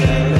Yeah.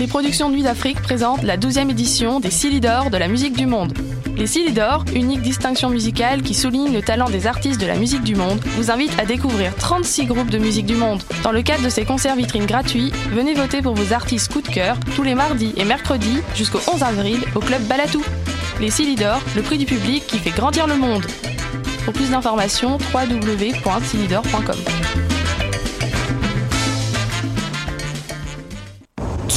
Les productions Nuit d'Afrique présentent la 12e édition des Silidor de la musique du monde. Les Silidor, unique distinction musicale qui souligne le talent des artistes de la musique du monde, vous invitent à découvrir 36 groupes de musique du monde. Dans le cadre de ces concerts vitrines gratuits, venez voter pour vos artistes coup de cœur tous les mardis et mercredis jusqu'au 11 avril au club Balatou. Les Silidor, le prix du public qui fait grandir le monde. Pour plus d'informations, www.silidor.com.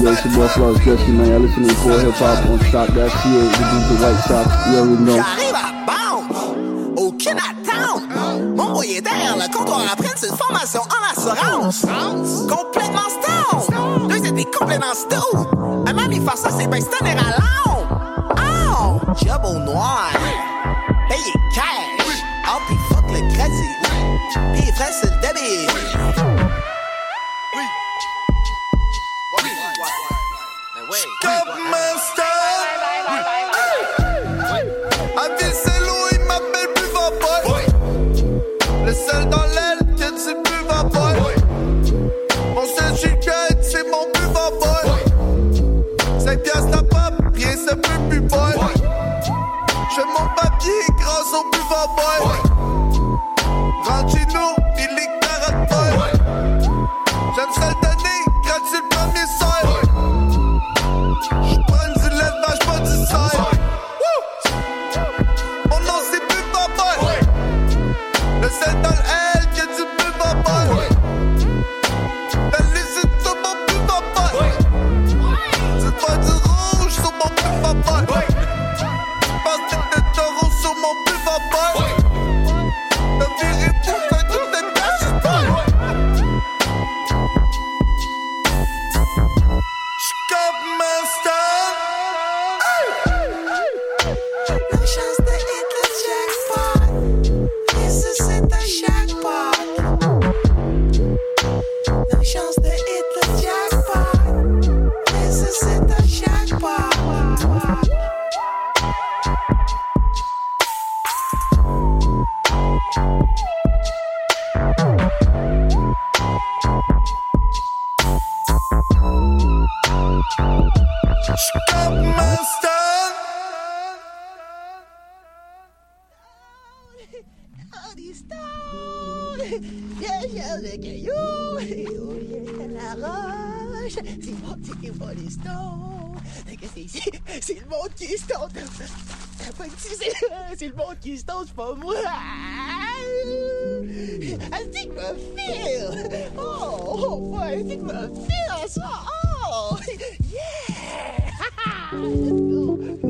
Yo, it's your boy Flawless Jesse, man. Y'all listening to Core Hip Hop on Stock. That's here. We do the White Sox. You already know. À aucune attente. Mon boy est derrière le comptoir après une formation en assurance. Complètement stone. Deux étaient complètement stone. À même il fait ça, c'est ben stunner à l'âme. Oh, job au noir. Payé cash. Oh, pis fuck le crédit. Pis frais sur c'est le monde qui est stone, c'est pas moi. Elle dit que me file. Oh, oh, ouais, elle dit que me file, ça. Oh, yeah.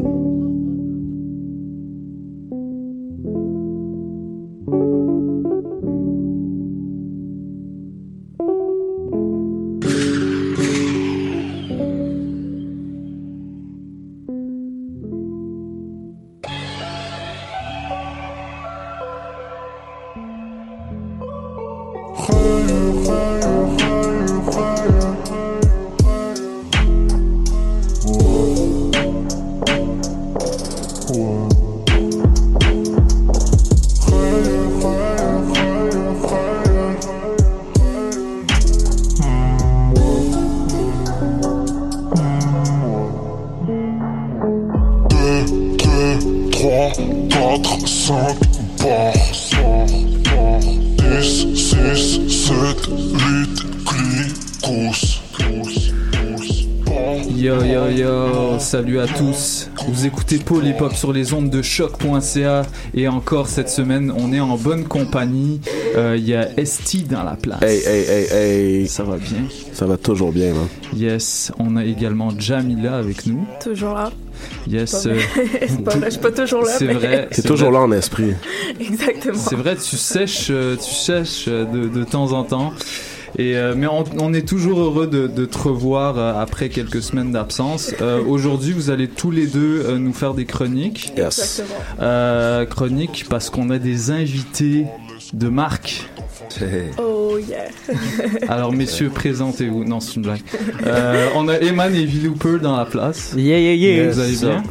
salut à tous. Vous écoutez Paul Hip Hop sur les ondes de choc.ca et encore cette semaine, on est en bonne compagnie. Euh, Il y a Esti dans la place. Hey, hey, hey, hey. Ça va bien? Ça va toujours bien, man. Yes, on a également Jamila avec nous. Toujours là. Yes, Pas euh, vrai. C'est pas vrai, je suis pas toujours là. c'est mais- vrai. C'est c'est toujours vrai. là en esprit. Exactement. C'est vrai, tu sèches, euh, tu sèches euh, de, de temps en temps. Et euh, mais on, on est toujours heureux de, de te revoir euh, après quelques semaines d'absence. Euh, Aujourd'hui, vous allez tous les deux nous faire des chroniques. Yes. Chroniques parce qu'on a des invités de marque. Oh yeah. Alors messieurs, présentez-vous. Non, c'est une blague. Euh, on a Eman et Villouper dans la place. Yeah, yeah, yeah. Vous allez bien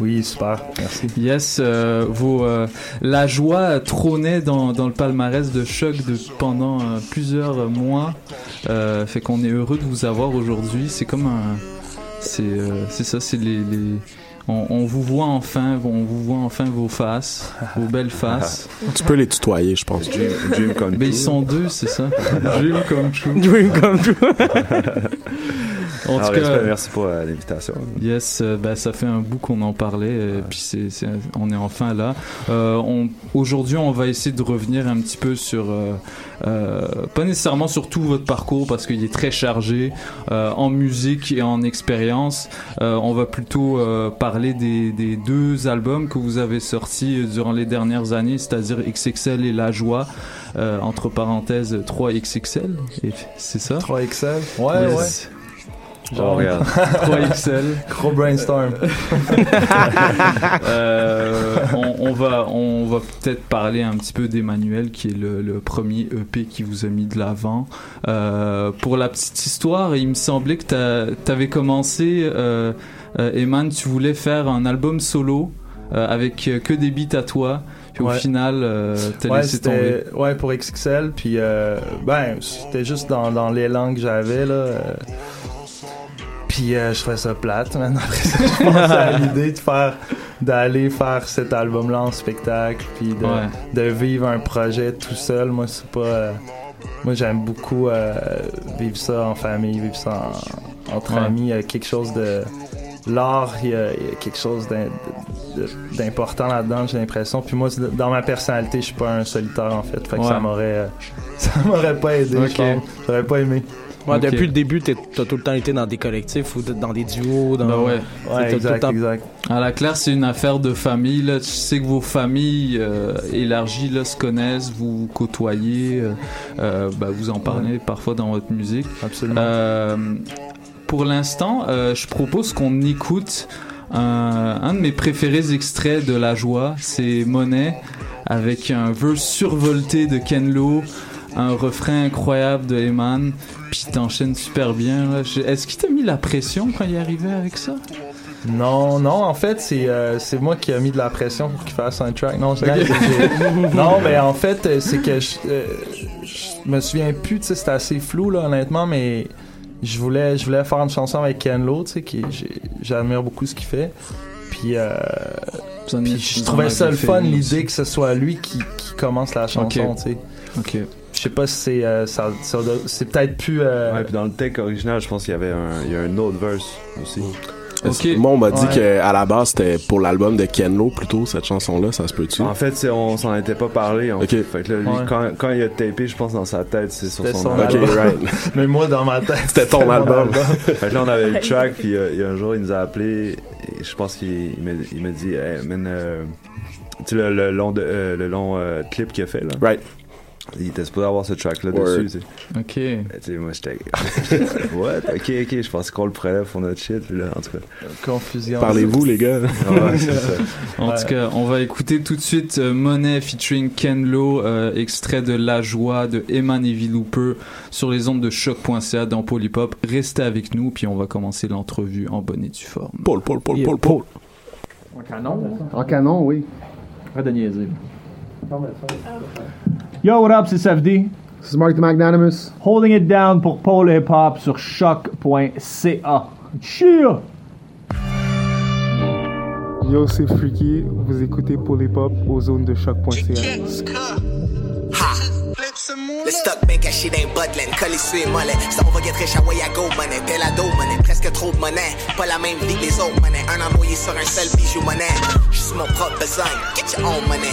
Oui, super. Merci. Yes, euh, vos, euh, la joie trônait dans, dans le palmarès de choc de, pendant euh, plusieurs mois. Euh, fait qu'on est heureux de vous avoir aujourd'hui. C'est comme un, c'est, euh, c'est ça, c'est les, les- on, on vous voit enfin, on vous voit enfin vos faces, vos belles faces. Tu peux les tutoyer, je pense. Dream, dream come Mais ils sont deux, c'est ça? Dream come true. Dream come true. En Alors, tout cas, respect, merci pour euh, l'invitation. Yes, euh, ben, ça fait un bout qu'on en parlait, euh, puis c'est, c'est- on est enfin là. Euh, on, aujourd'hui, on va essayer de revenir un petit peu sur, euh, euh, pas nécessairement sur tout votre parcours parce qu'il est très chargé euh, en musique et en expérience. Euh, on va plutôt euh, parler des, des deux albums que vous avez sortis durant les dernières années, c'est-à-dire XXL et La Joie. euh, entre parenthèses 3XXL, et c'est ça? 3XL Ouais, Yes. Oh, regarde. 3XL. ouais. Gros brainstorm. Euh, on, on va, on va peut-être parler un petit peu d'Emmanuel, qui est le, le premier EP qui vous a mis de l'avant. Euh, pour la petite histoire, il me semblait que tu avais commencé, euh, euh, Eman, tu voulais faire un album solo euh, avec que des beats à toi. Puis au final, euh, t'as Ouais, laissé tomber. c'était ouais pour XXL puis euh, ben c'était juste dans, dans l'élan que j'avais là. euh, puis euh, je trouvais ça plate maintenant après ça je pensais à l'idée de faire d'aller faire cet album là en spectacle puis de, Ouais. de vivre un projet tout seul moi c'est pas euh, moi j'aime beaucoup euh, vivre ça en famille vivre ça en- entre Ouais. amis il y a quelque chose de l'art il y, a, il y a quelque chose d'important là-dedans j'ai l'impression puis moi dans ma personnalité je suis pas un solitaire en fait fait que Ouais. ça m'aurait ça m'aurait pas aidé Ok. je pense j'aurais pas aimé Ouais, depuis le début, t'as tout le temps été dans des collectifs ou dans des duos. Dans... Bah ouais. Ouais tout le exact temps- exact À la claire, c'est une affaire de famille. Là. Je sais que vos familles euh, élargies là, se connaissent, vous vous côtoyez, euh, euh, bah, vous en parlez parfois dans votre musique. absolument Euh, pour l'instant, euh, je propose qu'on écoute un, un de mes préférés extraits de La Joie. C'est Monet avec un verse survolté de Ken Lo, un refrain incroyable de Eman. Puis t'enchaînes super bien. Est-ce qu'il t'a mis la pression quand il est arrivé avec ça? Non, non, en fait, c'est euh, c'est moi qui a mis de la pression pour qu'il fasse un track. Non, Non, mais en fait, euh, c'est que je, euh, je me souviens plus, tu sais, c'était assez flou, là, honnêtement, mais je voulais, je voulais faire une chanson avec Ken Lo, tu sais, qui j'admire beaucoup ce qu'il fait. Puis, euh, je trouvais ça le fun, l'idée que ce soit lui qui, qui commence la chanson, Ok. tu sais. Ok. Je sais pas si c'est euh, ça, ça doit- c'est peut-être plus. euh, Ouais, puis dans le texte original, je pense qu'il y avait un, il y a un autre verse aussi. Moi, on m'a dit Ouais. qu'à la base, c'était pour l'album de Ken Lo plutôt, cette chanson-là, ça se peut-tu? En fait, on s'en était pas parlé. En Ok. fait. Fait que là, lui, Ouais. quand, quand il a tapé, je pense dans sa tête, c'est sur son, son album. album. Mais moi, dans ma tête, C'était ton album. fait que là, on avait le track, puis euh, il y a un jour, il nous a appelé. Et je pense qu'il m'a dit, hey, man, euh, tu sais, le, le long, de, euh, le long euh, clip qu'il a fait, là? Right. Il était supposé avoir ce track-là Word. dessus, tu sais. Ok. Tu sais, moi, j'étais. What? Ok, ok, je pensais qu'on le prenait pour notre shit, là, en tout cas. Confusion. Parlez-vous, les gars? Ouais, c'est ça. En Ouais. tout cas, on va écouter tout de suite euh, Monet featuring Ken Lo, euh, extrait de La Joie de Eman Evie Looper sur les ondes de choc.ca dans Polypop. Restez avec nous, puis on va commencer l'entrevue en bonne et due forme. Paul, Paul, Paul, Paul, Paul. En canon, En canon, oui. Arrête de niaiser. Yo, what up, c'est Safdie. This is Mark the Magnanimous. Holding it down pour Paul Hip Hop sur choc.ca. Cheer! Yo, c'est Freaky. Vous écoutez pour les pop aux zones de choc.ca. Le stock bien caché d'un botland, collé sur les mollets. Ça, on va get rich à go, money. Tel ado, money. Presque trop de monnaie. Pas la même vie que les autres, money. Un envoyé sur un seul bijou, money. J'suis mon propre besoin. Get your own money.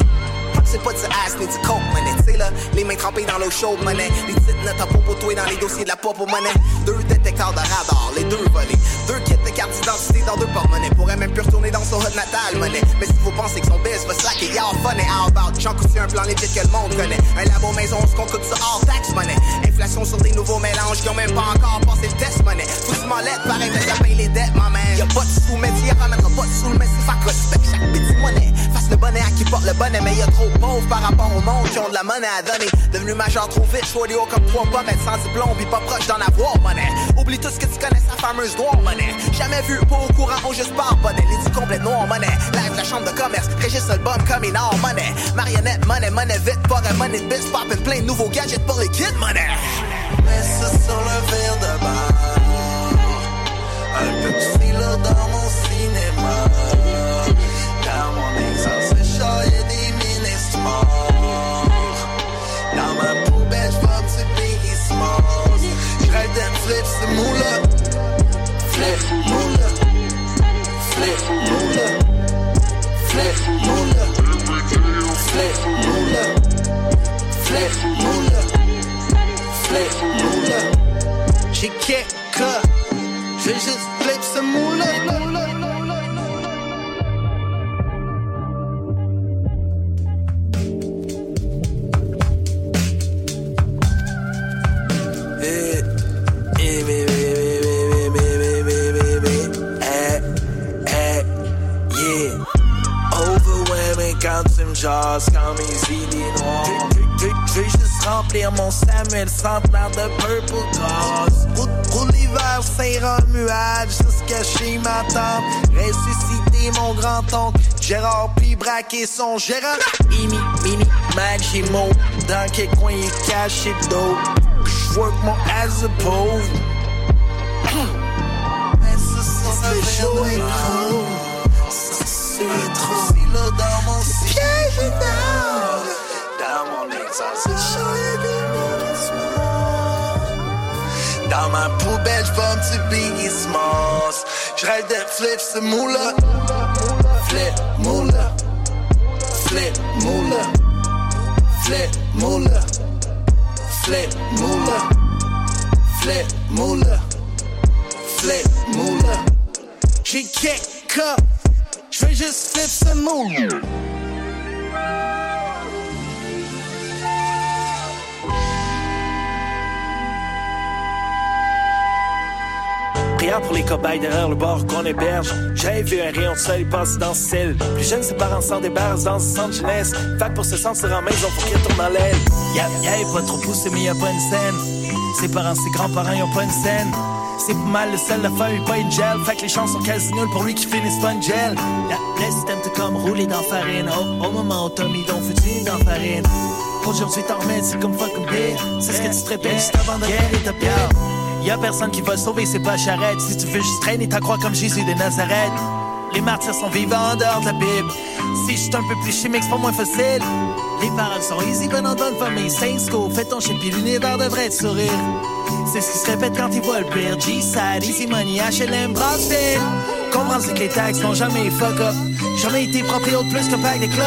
C'est pas du ass ni du coke, money. T'sais là, les mains trempées dans l'eau chaude, money. Les petites notes à propos toi dans les dossiers de la pop money. Deux détecteurs de radar, les deux volés. Deux kits de carte d'identité dans deux porte-monnaie. Pourrait même plus retourner dans son hot natal, money. Mais si vous pensez que son biz va slacker, y'all fun et how about. J'en coûte un plan legit que le monde connaît. Un labo maison, ce qu'on coûte ça hors tax, money. Inflation sur des nouveaux mélanges qui ont même pas encore passé le test, money. Faut du molette, pareil, mais ça paye les dettes, ma man. Y'a pas de sous, mais t'y ramènera pas de sous, mais c'est fuck respect chaque petit monnaie. Le bonnet à qui porte le bonnet, mais y'a trop de pauvres par rapport au monde qui ont de la monnaie à donner. Devenu majeur trop vite, choix haut comme trois pommes, être sans diplôme, pis pas proche d'en avoir, monnaie. Oublie tout ce que tu connais, sa fameuse noire, monnaie. Jamais vu, pas au courant, on juste part, bonnet. Les dix complètes noires, monnaie. Live, la chambre de commerce, registre album comme une or, monnaie. Marionnette, monnaie, monnaie vite, pas un money de bis, plein de nouveaux gadgets pour les kids, monnaie. Ça sur le verre de dans mon cinéma. Flip, c'est moula. Flip. Flip, moula. Flip. Flip, moula. Flip, moula. Flip, juste flip me jases, quand mes idées noires. Je vais juste remplir mon Samuel centenaire de purple. Roule, roule l'hiver, Saint-Romuald, jusqu'à chez ma tante. Ressusciter mon grand-oncle, Gérard, puis braquer son gérant. Mimi, mini, mon dans quel coin il est caché d'eau. J'work mon as a pauvre. Mais ce sont le chaud et trop. C'est trop. Si là dans mon siège dans ma poubelle, un petit Biggie Smalls. J'rêve de flip ce moula. Flip moula. Flip moula. Flip moula. Flip moula. Flip moula. Flip moula. J'ai kick up. J'vais juste flip ce moula. Prière pour les cobayes derrière le bord qu'on héberge. J'avais vu un rayon de soleil passer dans ce ciel. Plus jeune, ses parents s'en débarrassent dans ce centre jeunesse. Fait pour se sentir en maison, faut qu'il retourne dans l'aile. Y'a y'a pas trop poussé, mais y'a pas une scène. Ses parents, ses grands-parents, y'ont pas une scène. C'est pas mal le sel, la feuille, pas une gel. Fait que les chances sont quasi nulles pour lui qui finissent pas une gel. La, le système te comme rouler dans farine. Au, au moment où Tommy donc foutu dans farine. Aujourd'hui, t'en remets, c'est comme fucking beer. C'est ce que tu te répètes juste avant de guerre et de bière. Y'a personne qui va sauver, c'est pas charrette. Si tu veux juste traîner ta croix comme Jésus de Nazareth. Les martyrs sont vivants en dehors de la Bible. Si je suis un peu plus chimique, c'est pas moins facile. Les paroles sont easy, ben en bonne famille. Saint School, fais ton shit, l'univers devrait te sourire. C'est ce qui se répète quand ils voient le pire. G-Side, Easy Money, HLM, Brassfield. Comprends c'est que les taxes n'ont jamais fuck up. Jamais été proprio de plus que pack des clubs.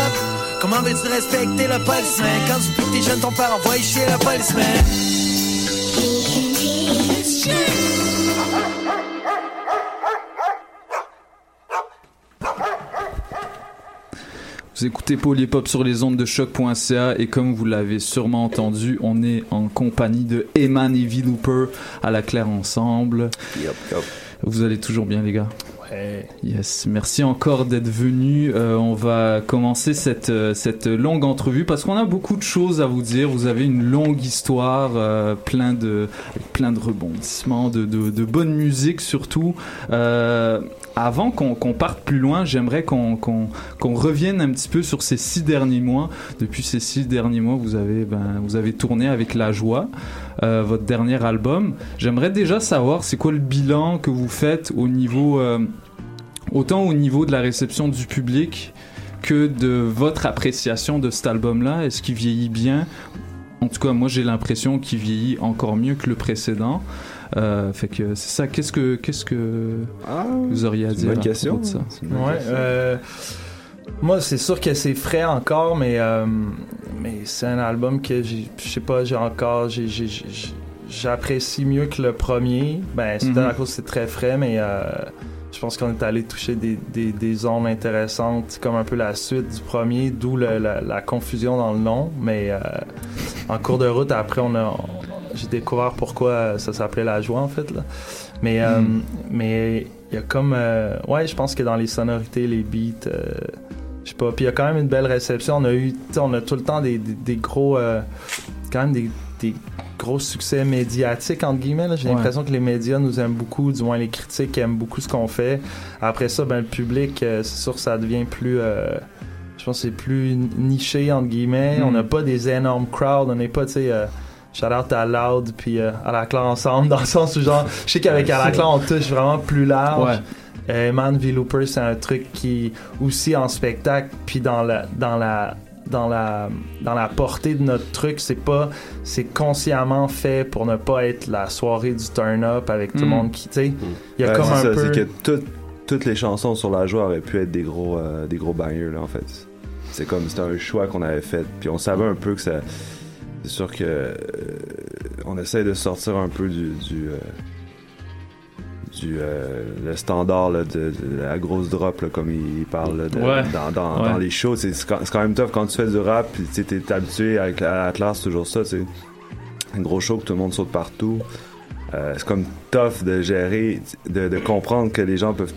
Comment veux-tu respecter le policeman? Quand depuis que t'es jeune, ton père envoie chier le policeman? Vous écoutez Polypop sur les ondes de choc.ca et comme vous l'avez sûrement entendu, on est en compagnie de Eman et V-Looper à la claire ensemble. Vous allez toujours bien les gars? Yes, merci encore d'être venu. Euh, on va commencer cette, euh, cette longue entrevue parce qu'on a beaucoup de choses à vous dire. Vous avez une longue histoire, euh, plein de plein de rebondissements, de, de, bonne musique surtout. Avant qu'on parte plus loin, j'aimerais qu'on revienne un petit peu sur ces six derniers mois. Depuis ces six derniers mois, vous avez ben, vous avez tourné avec La Joie, euh, votre dernier album. J'aimerais déjà savoir c'est quoi le bilan que vous faites au niveau euh, autant au niveau de la réception du public que de votre appréciation de cet album-là? Est-ce qu'il vieillit bien? En tout cas, moi j'ai l'impression qu'il vieillit encore mieux que le précédent. Euh, fait que c'est ça. Qu'est-ce que qu'est-ce que vous auriez à dire bonne à question. propos de ça? C'est une bonne Ouais, question. Euh, moi, c'est sûr que c'est frais encore, mais, euh, mais c'est un album que je sais pas, j'ai encore, j'apprécie mieux que le premier. Ben, c'est Mhm. à cause que c'est très frais, mais euh, je pense qu'on est allé toucher des, des, intéressantes, comme un peu la suite du premier, d'où la, la confusion dans le nom. Mais euh, en cours de route, après, on a, j'ai découvert pourquoi ça s'appelait La Joie, en fait. Là. Mais, euh, Mm. mais il y a comme. euh, ouais, je pense que dans les sonorités, les beats. euh, je sais pas. Puis il y a quand même une belle réception. On a eu. On a tout le temps des, des, des gros. euh, quand même des, des gros succès médiatiques, entre guillemets. J'ai Ouais. l'impression que les médias nous aiment beaucoup, du moins les critiques aiment beaucoup ce qu'on fait. Après ça, ben, le public, euh, c'est sûr que ça devient plus. euh, je pense que c'est plus niché, entre guillemets. Mm. On n'a pas des énormes crowds. On n'est pas, tu sais. euh, Shout out à Loud puis euh, à la Claire ensemble dans le sens où genre je sais qu'avec à la Claire on touche vraiment plus large. Ouais. Euh, Man V Looper c'est un truc qui aussi en spectacle puis dans la dans la dans la dans la portée de notre truc c'est pas c'est consciemment fait pour ne pas être la soirée du turn up avec tout le Mm. monde qui tu sais il y a Ouais, comme un ça, peu c'est que toutes- toutes les chansons sur la joie auraient pu être des gros, euh, des gros bangers, là, en fait. C'est comme, c'était un choix qu'on avait fait. Puis on savait un peu que ça. C'est sûr que. euh, on essaie de sortir un peu du. du euh, du euh, le standard là, de, de la grosse drop là, comme il parle là, de- Ouais. dans, dans, Ouais. dans les shows c'est c'est quand, c'est même tough quand tu fais du rap puis tu t'es habitué avec la, à la classe toujours ça sais un gros show que tout le monde saute partout c'est comme tough de gérer, de, de comprendre que les gens peuvent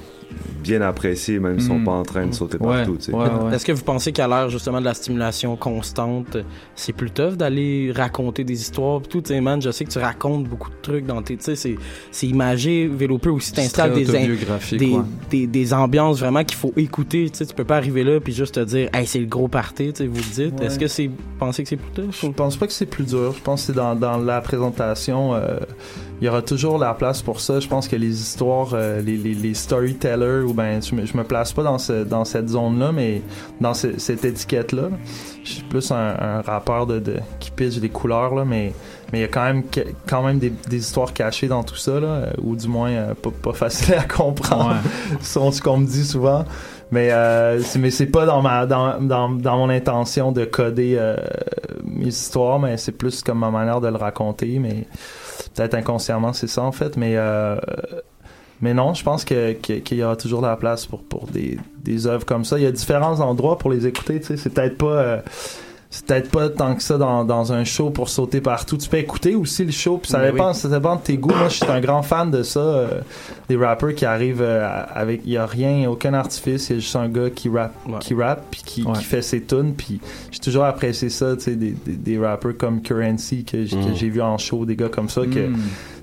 bien apprécier, même s'ils sont Mm. pas en train de sauter Ouais, partout. ouais, ouais. Est-ce que vous pensez qu'à l'ère justement de la stimulation constante, c'est plus tough d'aller raconter des histoires pis tout, tu sais, man, je sais que tu racontes beaucoup de trucs dans tes, tu sais, c'est, c'est imagé, vélo peu aussi t'installes des, des, ouais. des, des ambiances vraiment qu'il faut écouter, tu sais, tu peux pas arriver là puis juste te dire, hey, c'est le gros party, tu sais, vous le dites. Ouais. Est-ce que c'est, vous pensez que c'est plus tough? Je pense pas que c'est plus dur. Je pense que c'est dans, dans la présentation, euh, il y aura toujours la place pour ça. Je pense que les histoires, euh, les, les, les storytellers, ou ben, je me, je me place pas dans, ce, dans cette zone-là, mais dans ce- cette étiquette-là. Je suis plus un, un rappeur de, de, qui pitch des couleurs, là, mais mais il y a quand même, quand même des, des histoires cachées dans tout ça, là, euh, ou du moins euh, pas, pas facile à comprendre, selon ce qu'on me dit souvent. Mais euh, c'est mais c'est pas dans ma dans, dans, dans mon intention de coder euh, mes histoires, mais c'est plus comme ma manière de le raconter. Mais peut-être inconsciemment c'est ça en fait. Mais euh, mais non, je pense que qu'il y aura toujours de la place pour pour des des œuvres comme ça. Il y a différents endroits pour les écouter. Tu sais, c'est peut-être pas euh, c'est peut-être pas tant que ça dans, dans un show pour sauter partout. Tu peux écouter aussi le show, puis ça Ben dépend, oui. ça dépend de tes goûts. Moi, je suis un grand fan de ça. euh, des rappers qui arrivent euh, avec, il y a rien, aucun artifice, il y a juste un gars qui rappe, qui rappe, puis qui, qui fait ses tunes. Puis j'ai toujours apprécié ça, tu sais, des, des, des rappers comme Currency que, que Mm. j'ai vu en show, des gars comme ça que, Mm.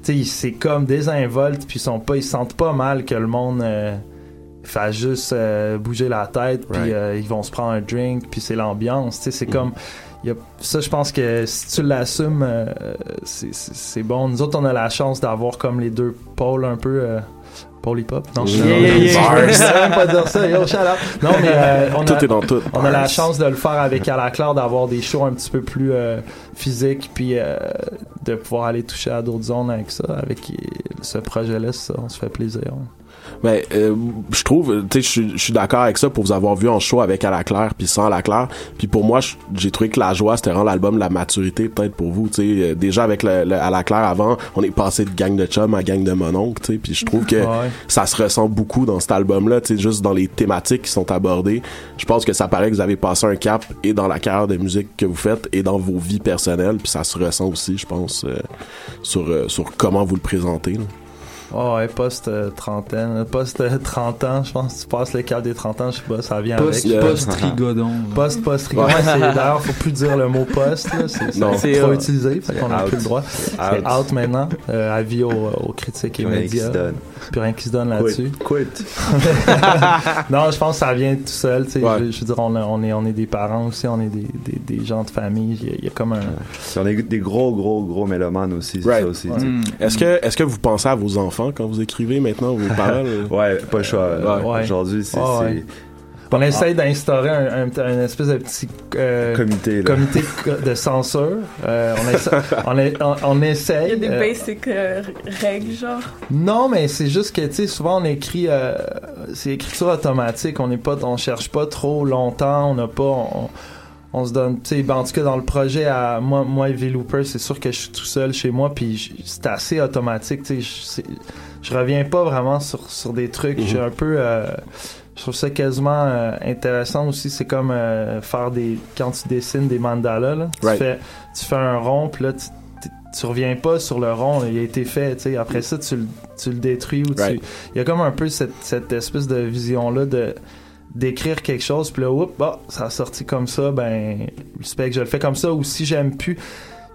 tu sais, c'est comme désinvoltes, puis ils sont pas, ils se sentent pas mal que le monde. euh, fasse juste euh, bouger la tête puis Right. euh, ils vont se prendre un drink puis c'est l'ambiance tu sais c'est comme il y a, ça je pense que si tu l'assumes euh, c'est- bon nous autres on a la chance d'avoir comme les deux pôles un peu euh, Polypop. Non, Yeah, je yeah, yeah. Bars. Je savais même pas dire ça. Yo, shout out. Non, mais euh, on Tout a, est dans tout. On a la chance de le faire avec À la Claire, d'avoir des shows un petit peu plus physiques, puis de pouvoir aller toucher à d'autres zones avec ça. Avec ce projet-là, ça, on se fait plaisir. Ben, euh, je trouve, tu sais, je suis- d'accord avec ça pour vous avoir vu en show avec À la Claire puis sans À la Claire. Puis pour moi, j'ai trouvé que La Joie, c'était vraiment l'album de la maturité peut-être pour vous. Tu sais, Euh, déjà avec le, le- À la Claire avant, on est passé de gang de chum à gang de mononcle. Tu sais, puis je trouve que Ouais. ça se ressent beaucoup dans cet album-là. Tu sais, juste dans les thématiques qui sont abordées. Je pense que ça paraît que vous avez passé un cap et dans la carrière de musique que vous faites et dans vos vies personnelles. Puis ça se ressent aussi, je pense, euh, sur euh, sur comment vous le présentez. là. Oh, ouais, post euh, trentaine, post euh, 30 ans, je pense que tu passes le cap des 30 ans, je sais pas, ça vient Post- avec. post-trigodon. Post post trigodon. Ouais. c'est- D'ailleurs, faut plus dire le mot post, là, c'est trop euh, utilisé, fait qu'on a plus le droit. C'est Out. maintenant, euh, avis aux, aux critiques et qui médias. se donne. Plus rien qui se donne là-dessus. Quit. non, je pense que ça vient tout seul. tu sais. Ouais. Je, je veux dire, on, a- on est, on est des parents aussi, on est des, des, des gens de famille. Il y a, il y a comme un. On est des gros, gros, gros mélomanes aussi, Right. ça aussi. Ouais. tu sais. Mm. Est-ce que est-ce que vous pensez à vos enfants quand vous écrivez maintenant vos paroles Ouais, pas le choix. Ouais. Aujourd'hui, c'est ouais. On essaye d'instaurer un, un, un espèce de petit euh, comité. De censure. Euh, on, essa- on, est- on, on Il y essaye. a des euh, basic euh, règles, genre. Non, mais c'est juste que, tu sais, souvent on écrit, euh, c'est écriture automatique. On n'est pas, on cherche pas trop longtemps. On n'a pas, on, se donne, tu sais, ben, en tout cas dans le projet à moi, moi et V-Looper, c'est sûr que je suis tout seul chez moi, puis c'est assez automatique. Tu sais, je, reviens pas vraiment sur sur des trucs. Je suis un peu, euh, je trouve ça quasiment euh, intéressant aussi. C'est comme euh, faire des, quand tu dessines des mandalas, là, tu fais, tu fais un rond, puis là tu tu- reviens pas sur le rond, il a été fait, tu sais. Après ça, tu, le- tu le détruis ou tu. Il y a comme un peu cette, cette espèce de vision-là de d'écrire quelque chose, puis là, oups, bah, ça a sorti comme ça, ben, respect que je le fais comme ça, ou si j'aime plus.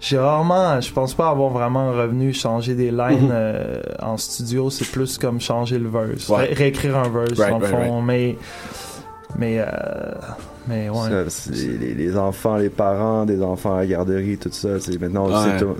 J'ai rarement, je pense pas avoir vraiment revenu changer des lines Mhm. euh, en studio, c'est plus comme changer le verse, Ouais. Ré- réécrire un verse Right, dans le right, fond, mais mais euh, mais ouais. Ça, les, les- les enfants, les parents des enfants à la garderie, tout ça. c'est Maintenant, on Ouais. sait tout-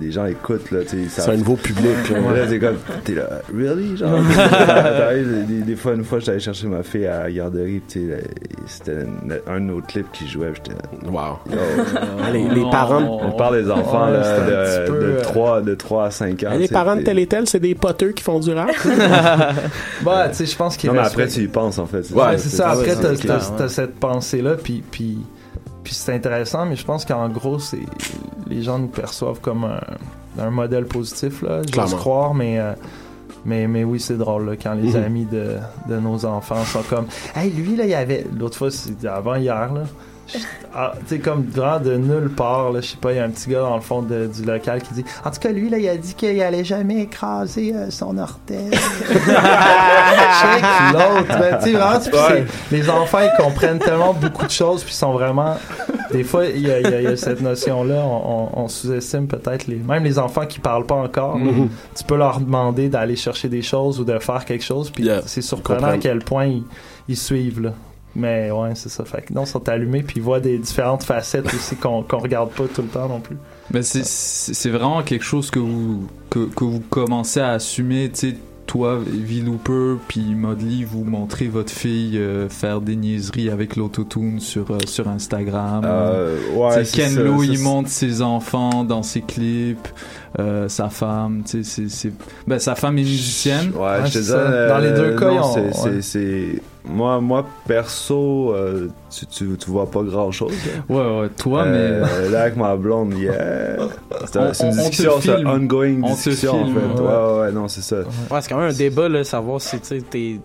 les gens écoutent. là, tu sais, C'est un nouveau public. là. Là, c'est comme, t'es là, really? Genre, des, des fois, une fois, j'allais chercher ma fille à la garderie, tu sais, c'était une- un de nos clips qui jouait, j'étais là, Wow. yo. Les, les parents, On parle des enfants, là, un de, peu, de, euh, 3, de 3 à 5 ans. les parents de tel et tel, c'est des poteux qui font du rap. Bah, tu sais, je pense qu'il Non, mais après, tu y penses, en fait. Ouais, c'est ça. Après, t'as, cette pensée-là, puis, puis, puis c'est intéressant, mais je pense qu'en gros, c'est les gens nous perçoivent comme un, un modèle positif, là. J'ose croire, mais, euh, mais, mais oui, c'est drôle, là, quand les Mhm. amis de, de nos enfants sont comme Hey, lui, là, il y avait. L'autre fois, c'était avant hier, là. Ah, tu sais, comme vraiment de nulle part, là, je sais pas, il y a un petit gars dans le fond de- du local qui dit En tout cas, lui, là, il a dit qu'il allait jamais écraser euh, son orteil. Check l'autre. Ben, tu sais, vraiment, Ouais. les enfants, ils comprennent tellement beaucoup de choses, puis ils sont vraiment. Des fois, il y a, y y cette notion-là, on, on- on sous-estime peut-être les. Même les enfants qui parlent pas encore, Mhm. tu peux leur demander d'aller chercher des choses ou de faire quelque chose, puis Yeah, c'est surprenant à quel point ils, ils suivent, là. Mais ouais, c'est ça. Fait que non, ils sont allumés, puis ils voient des différentes facettes aussi qu'on qu'on regarde pas tout le temps non plus. Mais c'est vraiment quelque chose que vous, que, que vous commencez à assumer, tu sais. Toi, V-Looper, puis Modly, vous montrez votre fille euh, faire des niaiseries avec l'autotune sur, euh, sur Instagram. Euh, ouais, Ken ça, Lo, il montre ses enfants dans ses clips, euh, sa femme, tu sais, c'est- c'est... Ben, sa femme est musicienne. Ouais, je te c'est dis, ça. euh, Dans les deux cas, non, ont- c'est, ouais. c'est, c'est- Moi, moi, perso, euh, tu, tu, tu vois pas grand chose. Ouais, ouais, toi, mais. Là, avec ma blonde, yeah. C'est, un- On- c'est une on- on discussion, c'est filme. une ongoing On discussion, en filme, fait. ouais. Ouais, ouais, ouais, non, c'est ça. Ouais, c'est quand même un débat, là, savoir si, tu sais, t'es-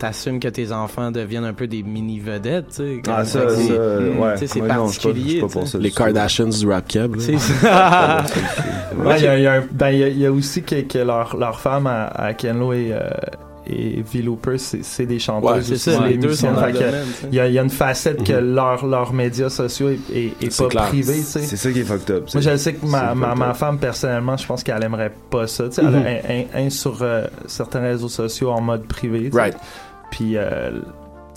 t'assumes que tes enfants deviennent un peu des mini-vedettes, tu sais. Ah, comme- ça, ça, c'est- ouais. Non, pas- je suis particulier. pas du Les. Kardashians du rap là. C'est ça. Ouais, il y a, il y a un- ben, il y a- il y a aussi que, que leur, leur femme à, à Kenlo et, euh, et V-Looper, c'est c'est des chanteuses. Ouais, c'est les deux sont. Il y, a, il y a une facette que Mhm. leurs leurs médias sociaux est, est, est C'est pas clair. privé, tu sais. C'est ça qui est fucked up. Moi, je sais que ma, femme, personnellement, je pense qu'elle aimerait pas ça. Sais, Mhm. Elle a un, un- un sur euh, certains réseaux sociaux en mode privé. Right. Puis, euh,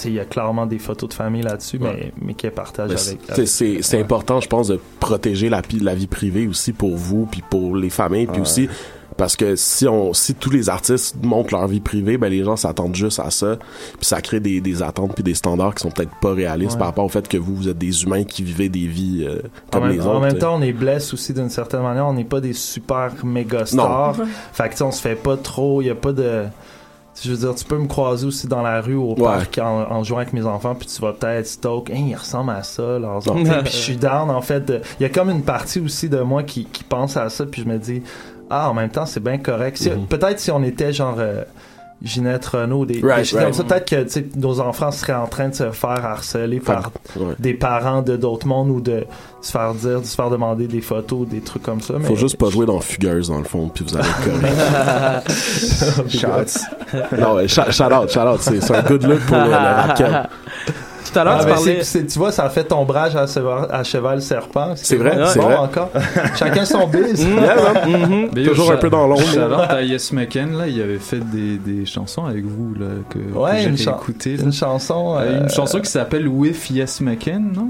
il y a clairement des photos de famille là-dessus, mais, mais qu'elle partage Mais avec. c'est- c'est c'est important, je pense, de protéger la, la vie privée aussi pour vous, puis pour les familles, puis Ouais. aussi parce que si on si tous les artistes montrent leur vie privée, ben les gens s'attendent juste à ça, puis ça crée des, des attentes puis des standards qui sont peut-être pas réalistes Ouais. par rapport au fait que vous vous êtes des humains qui vivez des vies euh, En comme même, les en autres. même tu sais. temps, on est blessé aussi d'une certaine manière. On n'est pas des super méga stars. Non. Fait que tu sais, on se fait pas trop. Il y a pas de. Je veux dire, tu peux me croiser aussi dans la rue ou au Ouais. parc en, en jouant avec mes enfants, puis tu vas peut-être stoke, hey, il ressemble à ça, enfants. puis je suis down, en fait. Il y a comme une partie aussi de moi qui, qui pense à ça, puis je me dis, ah, en même temps, c'est bien correct. Si- Mhm. Peut-être si on était genre. euh, Ginette Renault, des, Right, des choses right. comme ça. Peut-être que nos enfants seraient en train de se faire harceler par Ouais. des parents de d'autres mondes ou de se faire dire, de se faire demander des photos, des trucs comme ça. Faut juste pas jouer dans Fugueuse dans le fond, puis vous allez correct. Shots. non, ouais, shout, out, shout out, c'est un good look pour le, le rap. Tout à l'heure, Ah, tu ben, parlais. tu vois, ça fait ombrage à cheval, à cheval serpent. C'est vrai, c'est bon vrai. encore. Chacun son biz. Yeah, man. Mais Toujours un peu dans l'ombre. Shout-out à Yes McCann, là, il avait fait des, des chansons avec vous, là, que, que Ouais, j'ai une, chan- écouté. une chanson. Euh, euh, Une chanson qui s'appelle With Yes McCann, non?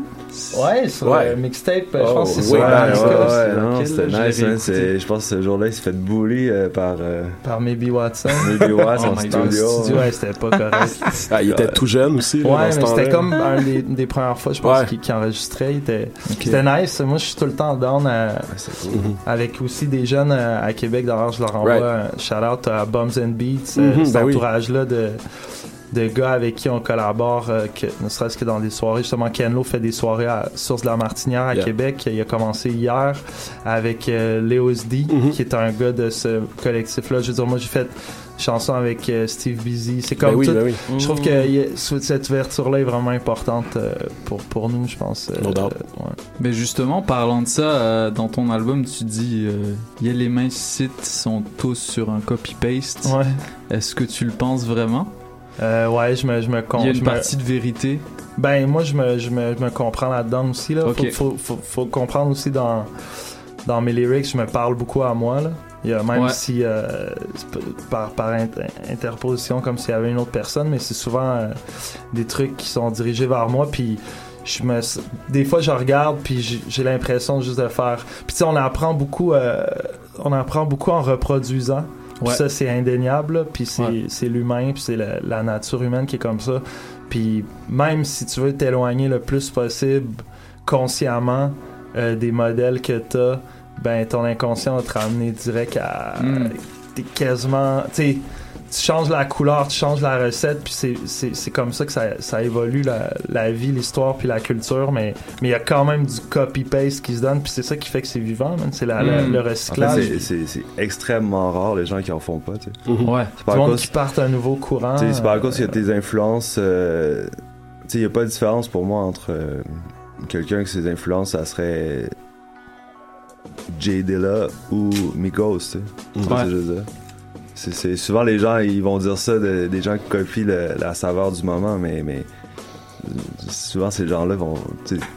Ouais, sur Ouais. euh, mixtape, euh, je Oh, pense que c'est ouais, sur ouais, ouais, c'était nice. hein, je pense que ce jour-là, il s'est fait bully euh, par euh, par Maybe Watson. Maybe Watson Oh en le studio. studio, ouais, c'était pas correct. Ah, il était tout jeune aussi. Ouais, mais c'était comme un des, des premières fois, je pense, Ouais. qu'il qu'il enregistrait. Il était- Ok. C'était nice. Moi, je suis tout le temps down à- Ouais, c'est cool. Mhm. avec aussi des jeunes euh, à Québec. D'ailleurs, je leur envoie Right. un shout-out à Bums and Beats, euh, Mhm, cet ben oui. entourage-là de, de gars avec qui on collabore, euh, que, ne serait-ce que dans des soirées. Justement, Ken Lo fait des soirées à Source de la Martinière à Yeah. Québec. Il a commencé hier avec euh, Léos D, Mhm. qui est un gars de ce collectif-là. Je veux dire, moi, j'ai fait chanson avec euh, Steve Busy. C'est Ben comme oui, tout- ben oui. Je trouve que cette ouverture-là est vraiment importante euh, pour, pour nous, je pense. euh, No doubt. ouais. Mais justement, parlant de ça, euh, dans ton album, tu dis euh, y a les mains sites sont tous sur un copy-paste. Ouais. Est-ce que tu le penses vraiment? Euh, ouais, je me, je me Il y a une me- partie de vérité. Ben, moi, je me, je me, je me comprends là-dedans aussi. Là. Faut, faut, faut, faut comprendre aussi dans, dans mes lyrics, je me parle beaucoup à moi. Là. Il y a même Ouais. si euh, par, par int- interposition, comme s'il y avait une autre personne, mais c'est souvent euh, des trucs qui sont dirigés vers moi. Puis je me, des fois, je regarde, puis j'ai- l'impression juste de faire. Puis tu sais, on apprend beaucoup, euh, on apprend beaucoup en reproduisant. Ouais. ça, c'est indéniable. Puis c'est Ouais. c'est l'humain, puis c'est la, la nature humaine qui est comme ça. Puis même si tu veux t'éloigner le plus possible consciemment euh, des modèles que t'as, ben ton inconscient va te ramener direct à. Mm. T'es quasiment. Tu sais, tu changes la couleur, tu changes la recette, puis c'est- c'est c'est comme ça que ça, ça évolue la, la vie, l'histoire, puis la culture. Mais mais il y a quand même du copy-paste qui se donne, puis c'est ça qui fait que c'est vivant, man. C'est Mm. le En fait, recyclage. c'est- extrêmement rare les gens qui en font pas. Tu sais. Mhm. Ouais. C'est Tout pas le à monde cause qui parte un nouveau courant. Tu sais, c'est pas à euh, cause qu'il y a tes influences. euh, tu sais, il n'y a pas de différence pour moi entre euh, quelqu'un que ses influences, ça serait Jay Dilla ou Migos, tu sais. C'est, souvent les gens, ils vont dire ça, de- des gens qui copient la saveur du moment, mais, mais souvent ces gens-là vont.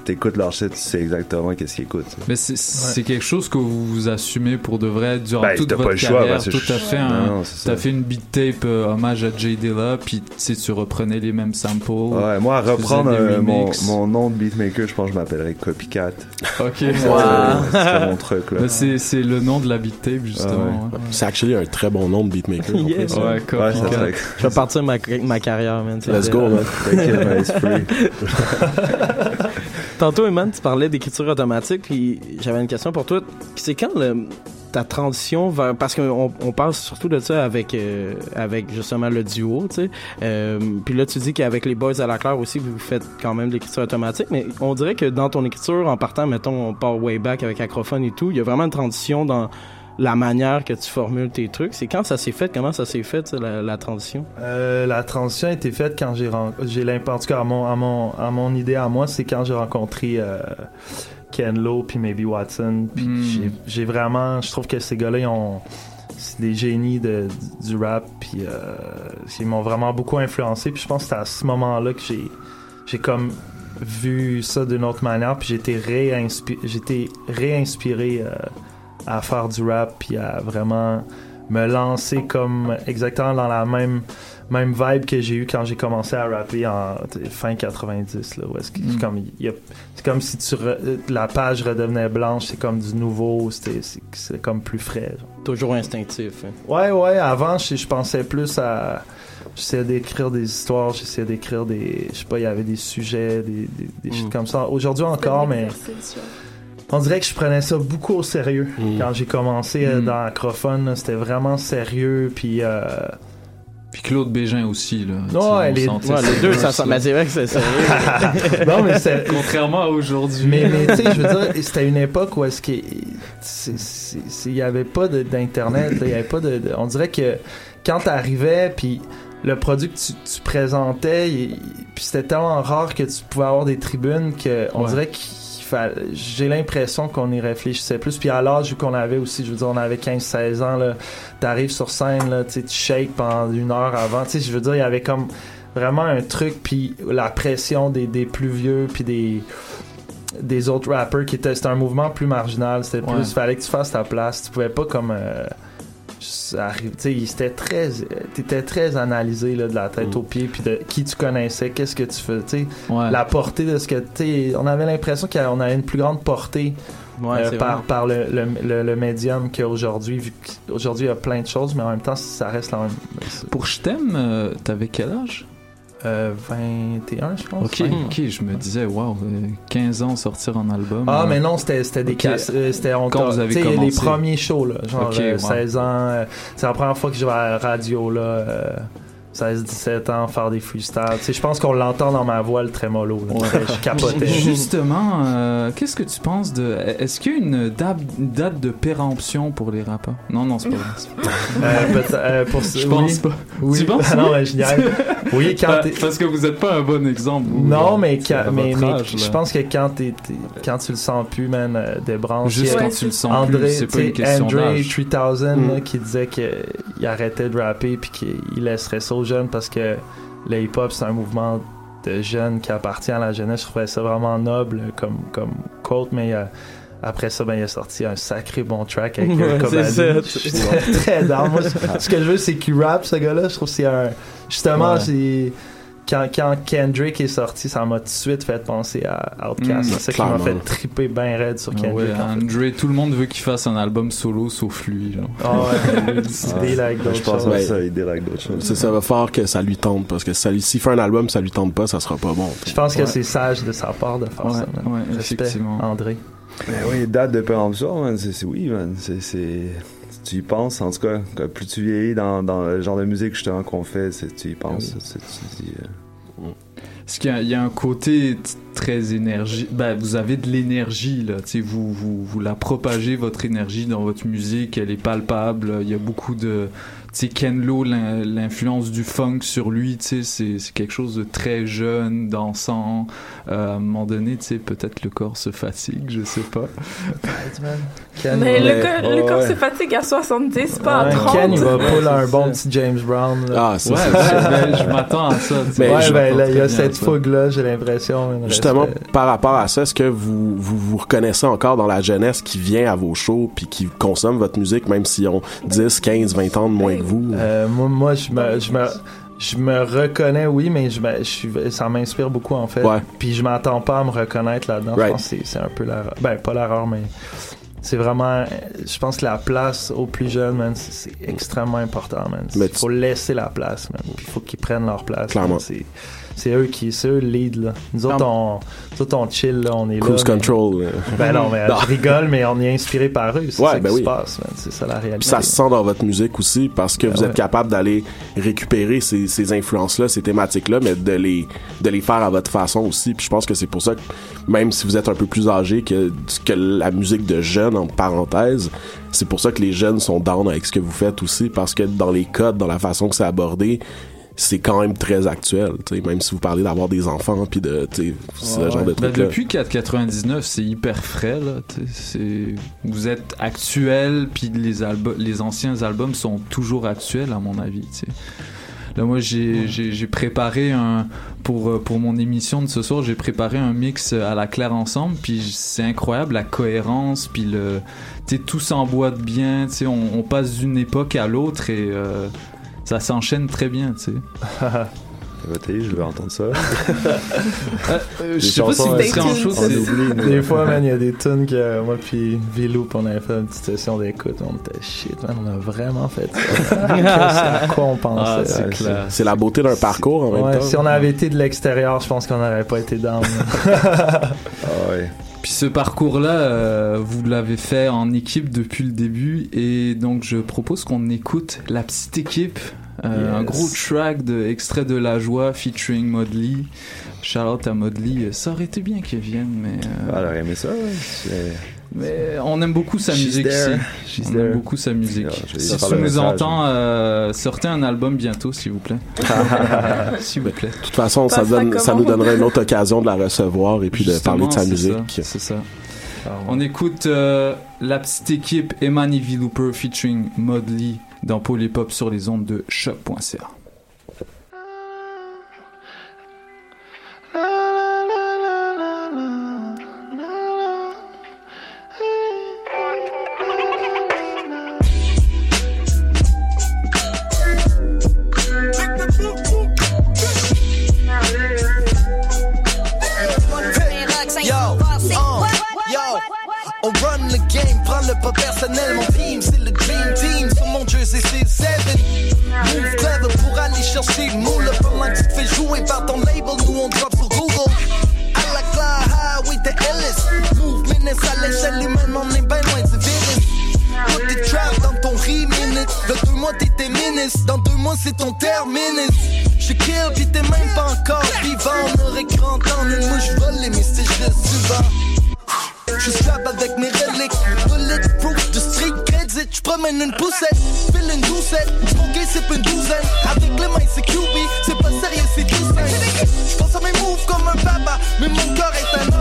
T'écoutes leur shit, tu sais exactement qu'est-ce qu'ils écoutent. Mais c'est quelque chose que vous vous assumez pour de vrai durant Ben, toute t'as pas votre le choix, carrière. Toi, je- t'as fait, un, non, t'as fait une beat tape euh, hommage à Jay Dilla, puis tu reprenais les mêmes samples. Ouais, moi, à reprendre euh, mon, nom de beatmaker, je pense que je m'appellerais Copycat. Ok. C'est c'est mon truc, là. C'est le nom de la beat tape, justement. Ouais. ouais. C'est actually un très bon nom de beatmaker. Yeah. plus. Ouais, copycat. serait- Je vais partir ma, ma carrière, man. Let's go, man. Tantôt, Eman, tu parlais d'écriture automatique, puis j'avais une question pour toi. C'est quand ta transition vers... Parce qu'on on parle surtout de ça avec, euh, avec justement le duo, tu sais. Euh, puis là, tu dis qu'avec les boys à la claire aussi, vous faites quand même de l'écriture automatique, mais on dirait que dans ton écriture, en partant, mettons, on part way back avec Acrophone et tout, il y a vraiment une transition dans la manière que tu formules tes trucs. C'est quand ça s'est fait? Comment ça s'est fait, ça, la, la transition? Euh, la transition a été faite quand j'ai j'ai l'impression en tout cas à mon, à mon à mon idée à moi c'est quand j'ai rencontré euh, Ken Lo puis Maybe Watson puis Mm. j'ai- vraiment je trouve que ces gars-là ils ont c'est des génies de, du rap puis euh, ils m'ont vraiment beaucoup influencé puis je pense que c'est à ce moment-là que j'ai j'ai comme vu ça d'une autre manière puis j'ai été réinspiré j'étais réinspiré euh, à faire du rap puis à vraiment me lancer comme exactement dans la même même vibe que j'ai eu quand j'ai commencé à rapper en fin 90 là que Mm. comme il y a- c'est comme si tu re- la page redevenait blanche c'est comme du nouveau c'était c'est, c'est comme plus frais genre. Toujours instinctif. hein. Ouais, ouais, avant, je, je pensais plus à. J'essayais d'écrire des histoires, j'essayais d'écrire des. Je sais pas, il y avait des sujets, des, des, des shit comme ça. Aujourd'hui encore, mais. On dirait que je prenais ça beaucoup au sérieux. Quand j'ai commencé euh, Mm. dans Acrophone, c'était vraiment sérieux, puis. euh, Puis Claude Bégin aussi, là. Ouais, les- ouais, les deux, ça sent- mais c'est vrai que c'est sérieux. non, mais c'est. Contrairement à aujourd'hui. Mais, mais tu sais, je veux dire, c'était une époque où est-ce qu'il il y avait pas de- d'internet, il y avait pas de, de- on dirait que quand t'arrivais puis le produit que tu, tu présentais, il- puis c'était tellement rare que tu pouvais avoir des tribunes que on Ouais. dirait qu'il j'ai l'impression qu'on y réfléchissait plus. Puis à l'âge qu'on avait aussi, je veux dire on avait 15 16 ans là, t'arrives sur scène là, tu shakes pendant une heure avant, tu sais, je veux dire il y avait comme vraiment un truc puis la pression des, des plus vieux puis des des autres rappers qui étaient c'était un mouvement plus marginal c'était plus Ouais. fallait que tu fasses ta place. Tu pouvais pas comme euh, tu sais c'était très t'étais très analysé là, de la tête aux pieds puis de qui tu connaissais qu'est-ce que tu fais tu sais. Ouais. la portée de ce que tu sais on avait l'impression qu'on avait une plus grande portée Ouais, euh, par, vrai. par le, le, le, le médium qu'aujourd'hui vu qu'aujourd'hui il y a plein de choses mais en même temps ça reste la même. Pour Je t'aime, euh, t'avais quel âge? Euh, 21 je pense Ok, 20. ok, je me disais, waouh, euh, 15 ans sortir en album. Ah, euh, mais non, c'était des Ok. casses- euh, c'était on Quand vous avez sais, les commencé? premiers shows là, genre Ok, euh, wow. 16 ans, euh, c'est la première fois que je vais à la radio là, euh, 16 17 ans faire des freestyles. Je pense qu'on l'entend dans ma voix le trémolo là. Je capotais. Justement, euh, qu'est-ce que tu penses de. Est-ce qu'il y a une date, de péremption pour les rappeurs? Non, non, c'est pas vrai. Euh, euh, pour Je oui. pense pas. Oui. Tu penses Ah non, oui? mais je niaise. Oui, quand Bah, t'es- Parce que vous êtes pas un bon exemple. Non, euh, mais, je pense que quand, t'es, t'es- quand tu le sens plus, man, des branches. Juste quand tu le sens André, plus, c'est pas une question André d'âge. 3000 Mm. là, qui disait qu'il arrêtait de rapper puis qu'il laisserait ça aux jeunes parce que le hip-hop, c'est un mouvement de jeunes qui appartient à la jeunesse. Je trouvais ça vraiment noble comme, comme quote, mais euh, après ça, ben, il a sorti un sacré bon track avec Ouais, Kurt Cobain. c'est ça. J'étais très down. Moi, ce- ce que je veux, c'est qu'il rappe, ce gars-là. Je trouve que c'est un. Justement, Ouais. c'est. Quand, quand Kendrick est sorti, ça m'a tout de suite fait penser à Outkast. Mm, c'est ça qui m'a fait triper bien raide sur Ah Kendrick. ouais, en fait. André, tout le monde veut qu'il fasse un album solo sauf lui. Genre. Ah ouais, il avec d'autres Je pense choses. ça, il deal avec d'autres choses. C'est ça va fort que ça lui tente parce que ça lui- s'il fait un album ça lui tente pas ça sera pas bon. Je pense que c'est sage de sa part de faire Ouais, ça. man. effectivement. André. Ben oui, date de péremption, man, c'est c'est- oui, man. C'est, tu y penses, en tout cas, plus tu vieillis dans, dans le genre de musique justement qu'on fait, c'est, tu y penses. Oui. c'est- tu dis, euh, Parce qu'il y a, il y a un côté très énergie. Ben, vous avez de l'énergie, là. Tu sais, vous, vous, vous la propagez, votre énergie, dans votre musique. Elle est palpable. Il y a beaucoup de. Tu sais, Ken Lo, l'in- l'influence du funk sur lui, tu sais, c'est, quelque chose de très jeune, dansant. Euh, à un moment donné, tu sais, peut-être le corps se fatigue, je sais pas. Ken, Mais le, corps- le Ouais, corps ouais. se fatigue à 70, pas à Ouais, 30. Ken, il va pull un c'est bon petit James Brown. Là. Ah, ça, Ouais, ben, ben, je m'attends à ça. Mais ouais, ben, là, il y a cette fougue-là, j'ai l'impression. Justement, Respect. par rapport à ça, est-ce que vous, vous vous reconnaissez encore dans la jeunesse qui vient à vos shows puis qui consomme votre musique, même s'ils ont 10, 15, 20 ans de moins que vous? Euh, moi, moi, je me, je me, je me reconnais, oui, mais je, me- je suis, ça m'inspire beaucoup en fait. Ouais. Puis je m'attends pas à me reconnaître là-dedans. Right. Je pense que c'est- un peu l'erreur. Ben, pas l'erreur, mais c'est vraiment. Je pense que la place aux plus jeunes, man, c'est extrêmement important, man. Il faut laisser la place, man. Il faut qu'ils prennent leur place. Clairement. man. C'est eux qui, c'est eux le lead là. Nous autres, on, nous autres, on chill là, on est Cruise là. mais- control. euh. Ben non, mais Non. je rigole, mais on est inspiré par eux. C'est Ouais, ça ben qui oui. se passe. C'est ça la réalité. Puis ça se sent dans votre musique aussi parce que Ben vous êtes capable d'aller récupérer ces, ces influences-là, ces thématiques-là, mais de les, de les faire à votre façon aussi. Puis je pense que c'est pour ça que même si vous êtes un peu plus âgé que, que la musique de jeunes, entre parenthèses, c'est pour ça que les jeunes sont down avec ce que vous faites aussi parce que dans les codes, dans la façon que c'est abordé, c'est quand même très actuel, tu sais, même si vous parlez d'avoir des enfants puis de, tu sais, ce Ouais, genre de. Ben, trucs-là. depuis 4,99, c'est hyper frais. Là, c'est... Vous êtes actuel, puis les, les anciens albums sont toujours actuels, à mon avis. tu sais. Là, moi, j'ai j'ai- j'ai préparé un pour euh, pour mon émission de ce soir, j'ai préparé un mix à la claire ensemble, puis c'est incroyable la cohérence, puis le, tu sais, tout s'emboîte bien, tu sais, on, on passe d'une époque à l'autre et euh, ça s'enchaîne très bien, tu sais. je veux entendre ça. euh, je sais pas si vous en Des fois, man, il y a des tunes que moi puis Vilou, on avait fait une petite session d'écoute. On était shit, man, on a vraiment fait ça. c'est à quoi on pensait. Ah, c'est la beauté d'un parcours en même Ouais, temps. si on avait été de l'extérieur, je pense qu'on n'aurait pas été down. Puis ce parcours-là, euh, vous l'avez fait en équipe depuis le début et donc je propose qu'on écoute la petite équipe, euh, un gros track de extrait de La Joie featuring Modley. Shout out à Modley. Ça aurait été bien qu'il vienne, mais. euh, Ah, aimé ça, ouais. Mais on aime beaucoup sa She's musique there. ici. She's on there. aime beaucoup sa musique. Si tu nous entends, euh, sortez un album bientôt, s'il vous plaît. s'il vous plaît. De toute façon, ça, donne, nous donnerait une autre occasion de la recevoir et puis de parler de sa c'est musique. ça, C'est ça. On écoute euh, la petite équipe Emani V. Looper featuring Modley dans Polypop sur les ondes de choc.ca. game, prends le pas personnel, mon team, c'est le dream team, sur mon jersey c'est 7 Move clever pour aller chercher le moule pendant que tu fais jouer par ton label, nous on drop sur Google. À la claire, highway de Ellis, move menace à l'échelle humaine, on est ben loin du virus. Put tes traps dans ton re-minute, dans deux mois t'étais ministre, dans deux mois c'est ton terminus. Je kill pis t'es même pas encore vivant, on aurait grand temps, une mouche volée, mais c'est juste du vent. Je strap avec promène une poussette, file une doucette. Smoker c'est une douzaine. Avec les mains c'est QB, c'est pas sérieux, c'est tout simple. Je à mes moves comme un papa, mais mon corps est un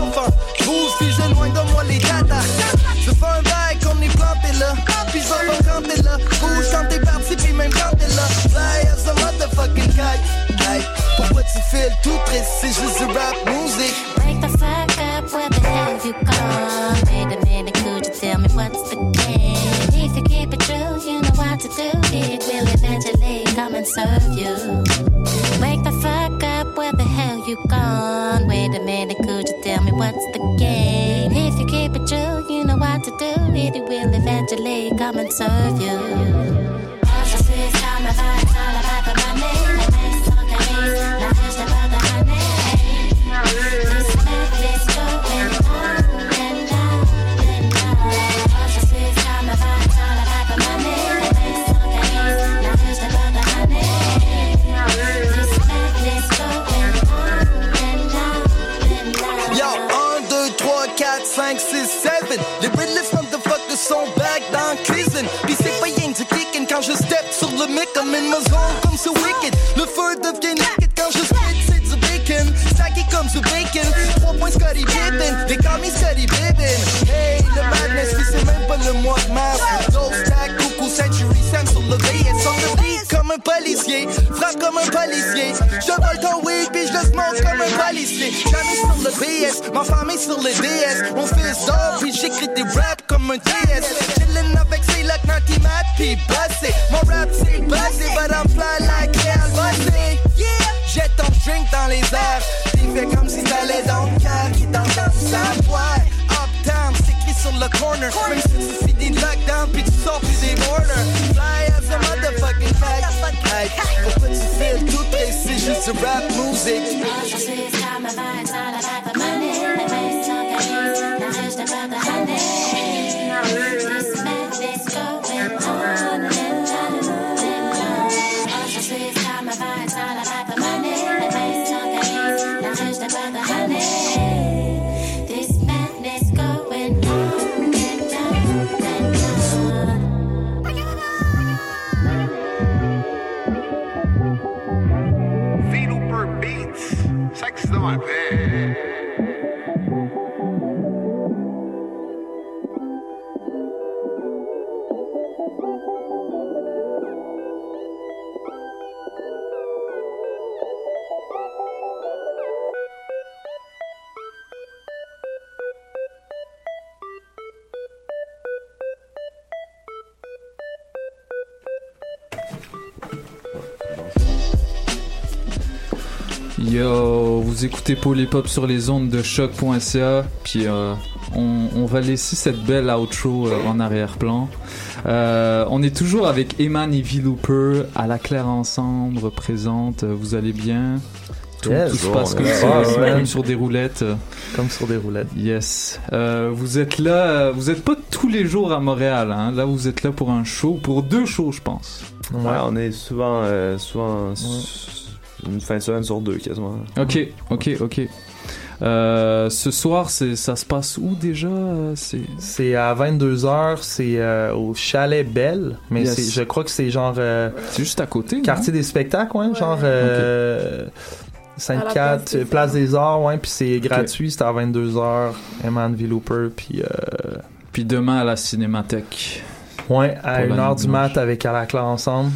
and on and on. Yo, 1, 2, 3, 4, 5, 6, 7. Les realest sur le mic comme ce wicked. Le feu devient naked quand je spit, c'est du bacon. Sacky comme du bacon. 3 points Scotty Pippen. They call me Scotty Pippen. Hey, le madness, pis c'est même pas le mois de mars. Ghost tag, coucou, century, Sam sur le VS. Sur le beat comme un policier. Frappe comme un policier. Je vole ton weed pis je le smoke comme un policier. Jamais sur le BS, ma famille sur le DS. Mon fils dort pis j'écris des raps comme un TS. Pis bossé. Mon rap c'est bossé, but I'm fly like hell, bossé. Yeah! Jette ton drink dans les airs. T'es fait comme si t'allais dans le cœur. Qui t'entend ça, ouais. Uptown, c'est écrit sur le corner? Même si tu finis lockdown pis tu sors plus des borders. Fly as a motherfucking kite. Pourquoi tu fais tout? C'est juste du rap music? Vous écoutez Paul et Pop sur les ondes de choc.ca, puis euh, on, on va laisser cette belle outro euh, en arrière-plan. Euh, on est toujours avec Eman et V. Looper à la claire ensemble, présente. Vous allez bien? Tout, Yes. tout se passe comme, ouais. ça, Ouais, ouais. comme sur des roulettes. Comme sur des roulettes. Yes. Euh, vous êtes là, vous êtes pas tous les jours à Montréal. Hein? Là, vous êtes là pour un show, pour deux shows, je pense. Ouais, on est souvent, euh, souvent une fin de semaine sur deux quasiment. Ok, ok, ok. Euh, ce soir, c'est, ça se passe où déjà? C'est C'est à 22h, c'est euh, au Chalet Belle, mais Yes. c'est, je crois que c'est genre... euh, c'est juste à côté, Quartier des spectacles, ouais, genre... euh, À la Sainte-Cat, place des place, des Arts, ouais, puis c'est gratuit, c'est à 22h, Eman Villouper, puis... euh, Puis demain à la Cinémathèque. Ouais, à Pour la 1h nuit du mat avec Alacla ensemble.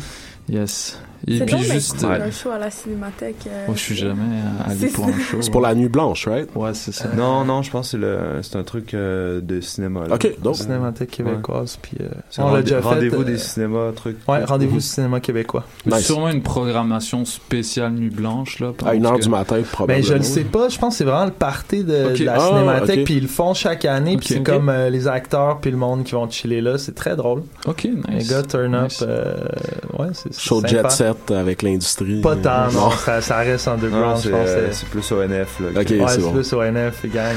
Yes. Et puis donc juste. euh, un show à la cinémathèque. euh, Moi, je suis jamais allé C'est pour ça. un show. C'est pour la nuit blanche, right? Ouais, c'est ça. Non, non, je pense que c'est un truc euh, de cinéma. là. Ok, donc. Cinémathèque québécoise, puis... euh, on l'a déjà fait. rendez-vous euh, des cinémas, truc. Ouais, rendez-vous Mhm. du cinéma québécois. Mais Sûrement une programmation spéciale nuit blanche là. À une heure que- du matin, Ben, probablement. je le sais pas, je pense que c'est vraiment le party de, la Ah, cinémathèque, puis ils le font chaque année, puis c'est comme les acteurs puis le monde qui vont chiller là, c'est très drôle. Ok, Les nice. gars turn up, Nice. ouais, c'est Show jet set avec l'industrie. Pas tant, non, Non. ça, ça reste underground, Non, je c'est pense. euh, c'est- plus ONF. Là, Ok, que- ouais, c'est bon. plus ONF, gang.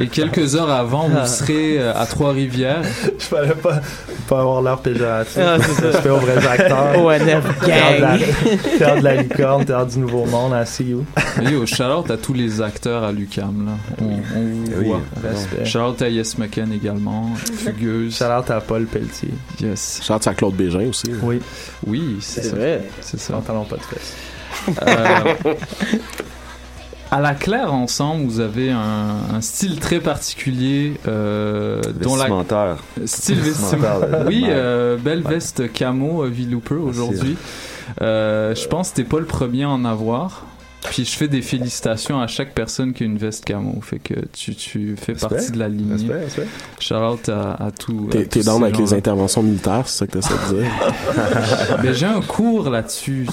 Et quelques heures avant, vous serez euh, à Trois-Rivières. Je fallait pas, pas avoir l'air péjoratif. Ah, c'est ça. Je fais aux vrais acteurs. ONF Théâtre de la- gang. Théâtre de la licorne, théâtre du nouveau monde, à See You. Yo, shout-out à tous les acteurs à l'UCAM là. On, on oui, voit. Respect. Shout-out à Yes McCann également. Fugueuse. Shout out à Paul Pelletier. Yes. Shout à Claude Bégin aussi. Oui, Oui, c'est vrai. C'est ça. pantalon pas de fesses. Euh, à la claire ensemble, vous avez un, un style très particulier euh, dont la Vestimentaire. style Vestimentaire. Oui, euh, belle veste camo euh, V-Looper aujourd'hui. Euh, je pense que t'es pas le premier à en avoir. Puis je fais des félicitations à chaque personne qui a une veste camo. Fait que tu, tu fais Respect. partie de la lignée. Respect, respect. Shout out à, à tout. T'es t'es down avec les interventions militaires, c'est ça que t'essaies de dire? Mais j'ai un cours là-dessus,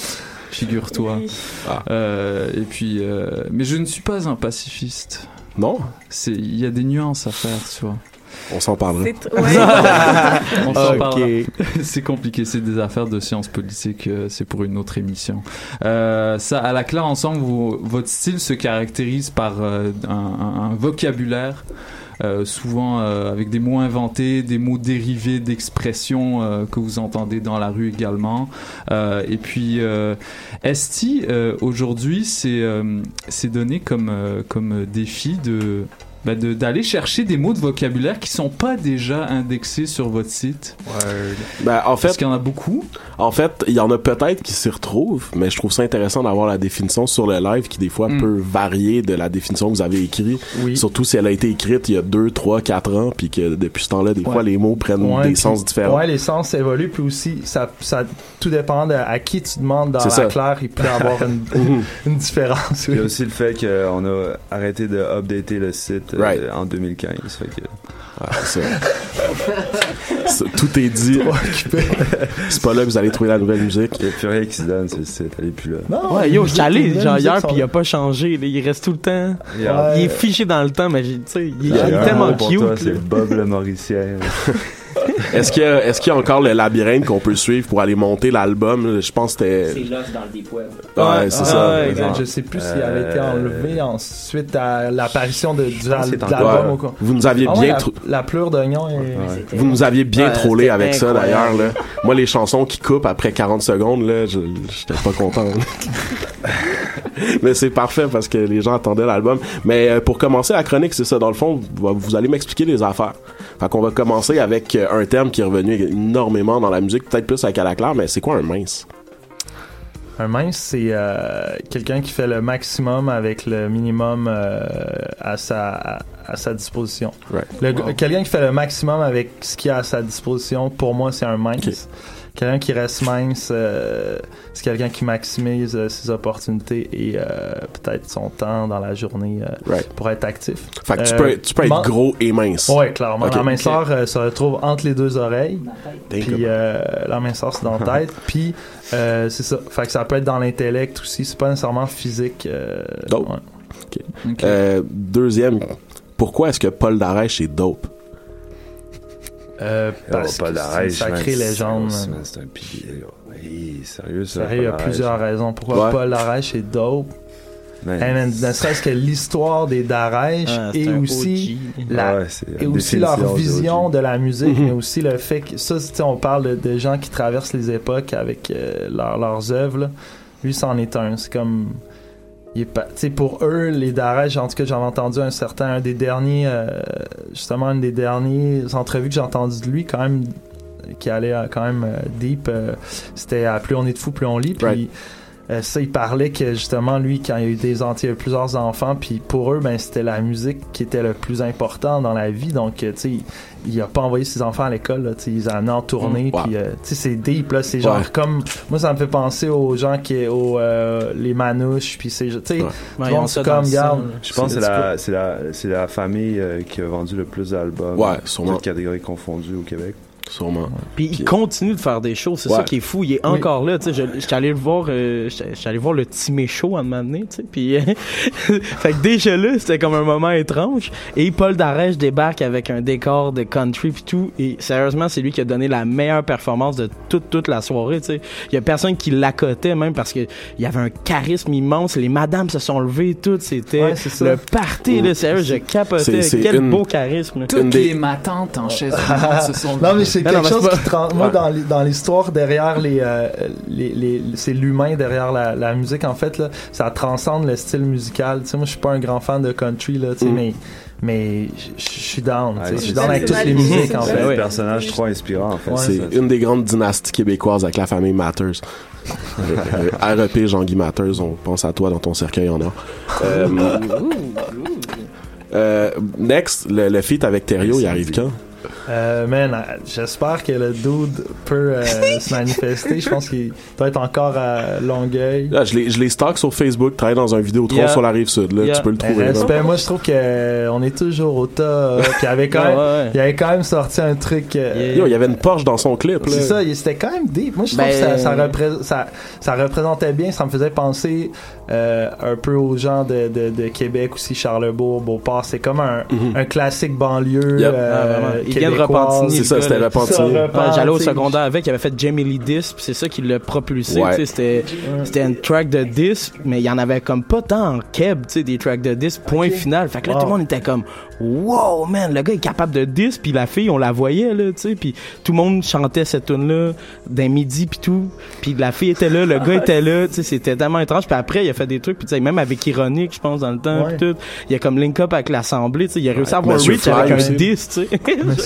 figure-toi. oui. Ah. Euh, et puis, euh, mais je ne suis pas un pacifiste. Non? C'est, il y a des nuances à faire, tu vois. On s'en parlera. C'est tr- ouais. On s'en Ok. parlera. c'est compliqué, c'est des affaires de sciences politiques, euh, c'est pour une autre émission. Euh, ça, à la claire ensemble, vous- votre style se caractérise par euh, un, vocabulaire. euh, souvent euh, avec des mots inventés, des mots dérivés d'expressions euh, que vous entendez dans la rue également. Euh, et puis, euh, Esti, euh, aujourd'hui, c'est euh, c'est donné comme, euh, comme défi de de- d'aller chercher des mots de vocabulaire qui sont pas déjà indexés sur votre site. Ben, en Parce qu'il y en a beaucoup. en fait, il y en a peut-être qui s'y retrouvent, mais je trouve ça intéressant d'avoir la définition sur le live qui des fois Mm. peut varier de la définition que vous avez écrite. Oui. Surtout si elle a été écrite il y a 2, 3, 4 ans, puis que depuis ce temps-là, des Ouais. fois, les mots prennent Ouais, des puis- sens différents. Ouais, les sens évoluent, puis aussi, ça, ça tout dépend de à qui tu demandes dans C'est la ça. claire, il peut y avoir une, une différence. Il y a aussi le fait qu'on a arrêté de updater le site euh, Right. en 2015. Fait que, ça. Ça, Tout est dit. C'est pas là que vous allez trouver la nouvelle musique. il n'y a plus rien qui se donne sur le site. Elle est plus là. Non, Ouais, yo, musiques- j'étais allé genre hier puis il a pas changé, là, il reste tout le temps. Il est figé dans le temps, mais j'ai- tu sais, il, est tellement cute. C'est Bob le Mauricien. Est-ce qu'il y, a- est-ce qu'il y a encore le labyrinthe qu'on peut suivre pour aller monter l'album? Je pense que C'est c'était... Lost dans le Deep Web. Ouais, c'est Ah, ça. ouais, exemple. je sais plus s'il avait été Euh, enlevé ensuite à l'apparition de, c'est l'album. Ouais. au quoi. Vous nous aviez Ah ouais, bien... la, pleure d'oignon est... Ouais. Vous nous aviez bien Ouais, trollé avec ça d'ailleurs là. Moi les chansons qui coupent après 40 secondes là, je j'étais pas content. Mais c'est parfait parce que les gens attendaient l'album. Mais euh, pour commencer la chronique, c'est ça dans le fond, vous, vous allez m'expliquer les affaires. Fait qu'on va commencer avec euh, un terme qui est revenu énormément dans la musique, peut-être plus avec Alaclaire, mais c'est quoi un mince? Un mince, c'est euh, quelqu'un qui fait le maximum avec le minimum euh, à, sa, à, à sa disposition. Right. Quelqu'un qui fait le maximum avec ce qu'il a à sa disposition, pour moi, c'est un mince. Quelqu'un qui reste mince, euh, c'est quelqu'un qui maximise euh, ses opportunités et euh, peut-être son temps dans la journée euh, Right. pour être actif. Fait que tu Euh, peux, tu peux être gros et mince. Ouais, clairement. La minceur euh, se retrouve entre les deux oreilles. Puis euh, la minceur, c'est dans la tête. Puis euh, c'est ça. Fait que ça peut être dans l'intellect aussi. C'est pas nécessairement physique. euh, Dope. ouais. Ok. Euh, deuxième, pourquoi est-ce que Paul Darèche est dope? Euh, parce Paul que c'est une sacrée légende. c'est- un pilier. Hey, sérieux, ça. Sérieux, il y a Paul plusieurs raisons pourquoi Ouais. Paul Darèche est dope. Man, Hey, man, ne serait-ce que l'histoire des Darèche Ah, et aussi, OG. la, Ouais, c'est la et aussi leur vision de la musique, Mhm. mais aussi le fait que ça, tu sais, on parle de, de gens qui traversent les époques avec euh, leur- leurs œuvres. Lui, c'en est un. C'est comme. Il pour eux, les Darèche, en tout cas, j'avais entendu un certain, un des derniers, euh, justement, une des dernières entrevues que j'ai entendues de lui, quand même, qui allait euh, quand même euh, deep. euh, C'était à Plus on est de fou, plus on lit. Puis. Euh, ça, il parlait que justement, lui, quand il y a eu des il y a eu plusieurs enfants, puis pour eux, ben, c'était la musique qui était le plus important dans la vie. Donc, euh, tu sais, il, a pas envoyé ses enfants à l'école, là, tu sais, il les a amenés en tournée, Mm. Ouais. puis, euh, tu sais, c'est deep, là, c'est genre Ouais. comme, moi, ça me fait penser aux gens qui, aux, euh, les manouches, puis c'est, tu sais, tout Ouais, ils monde, ont comme. Je pense que c'est la, c'est la, c'est la famille euh, qui a vendu le plus d'albums. Ouais, sûrement. Toutes catégories confondues au Québec. Sûrement. Puis il continue de faire des shows, c'est Ouais. ça qui est fou. Il est Oui. encore là, tu sais. je- J'étais allé le voir, euh, allé voir le Timé Show à un moment donné, tu sais. Puis, fait que déjà là, c'était comme un moment étrange. Et Paul Darèche débarque avec un décor de country puis tout. Et sérieusement, c'est lui qui a donné la meilleure performance de toute toute la soirée, tu sais. Il y a personne qui l'accotait même parce que il y avait un charisme immense. Les madames se sont levées toutes. C'était Ouais, c'est ça. le party, là. Sérieux, je capotais. Quel une- beau charisme. là. Toutes Une des- les matantes en chaise se sont Non, mais c'est quelque chose c'est pas- qui Moi, dans, l'hi- dans l'histoire derrière les, euh, les, les- c'est l'humain derrière la, la musique. En fait, là, ça transcende le style musical. Tu sais, moi, je suis pas un grand fan de country, là, tu sais, Mm. mais mais je suis down. tu sais, Ouais, je suis c'est- down avec c'est- toutes les c'est- musiques, en c'est fait. un Ouais. personnage trop inspirant, en fait. Ouais, C'est une des grandes dynasties québécoises avec la famille Matters. Euh, REP Jean-Guy Matters, on pense à toi dans ton cercueil en or. Euh, euh, next, le, le feat avec Thériault, il arrive quand? Euh, man, euh, j'espère que le dude peut euh, se manifester. Je pense qu'il doit être encore à Longueuil. Là, je les, je les stocke sur Facebook, travaille dans un vidéotron Yeah. sur la rive sud. Là, Yeah. tu peux le trouver. respect, moi je trouve que euh, on est toujours au top. Puis il avait quand même, ouais. il avait quand même sorti un truc. euh, Yeah. Yo, il y avait une Porsche dans son clip. C'est ça, il- c'était quand même deep. Moi, je trouve Ben- que ça, ça, repré- ça, ça représentait bien. Ça me faisait penser euh, un peu aux gens de, de, de Québec aussi, Charlebourg, Beauport. C'est comme un, Mhm. un classique banlieue. Yep. euh, Ah. Il vient de québécoise. Repentigny, C'est ça, c'était. Repentigny. J'allais au secondaire avec, il avait fait Jamie Lee Disc, puis c'est ça qui l'a propulsé. Ouais. C'était c'était une track de disc, mais il y en avait comme pas tant en keb, tu sais, des tracks de disc, point final. Fait que là, Wow. tout le monde était comme, wow, man, le gars est capable de disc, puis la fille, on la voyait, là, tu sais, puis tout le monde chantait cette tune-là d'un midi, puis tout. Puis la fille était là, le gars était là, tu sais, c'était tellement étrange. Puis après, il a fait des trucs, puis tu sais, même avec Ironique, je pense, dans le temps, Ouais. tout. Il a comme link up avec l'Assemblée, tu sais, il a réussi à avoir Monsieur reach Fly avec un aussi. disc, tu sais.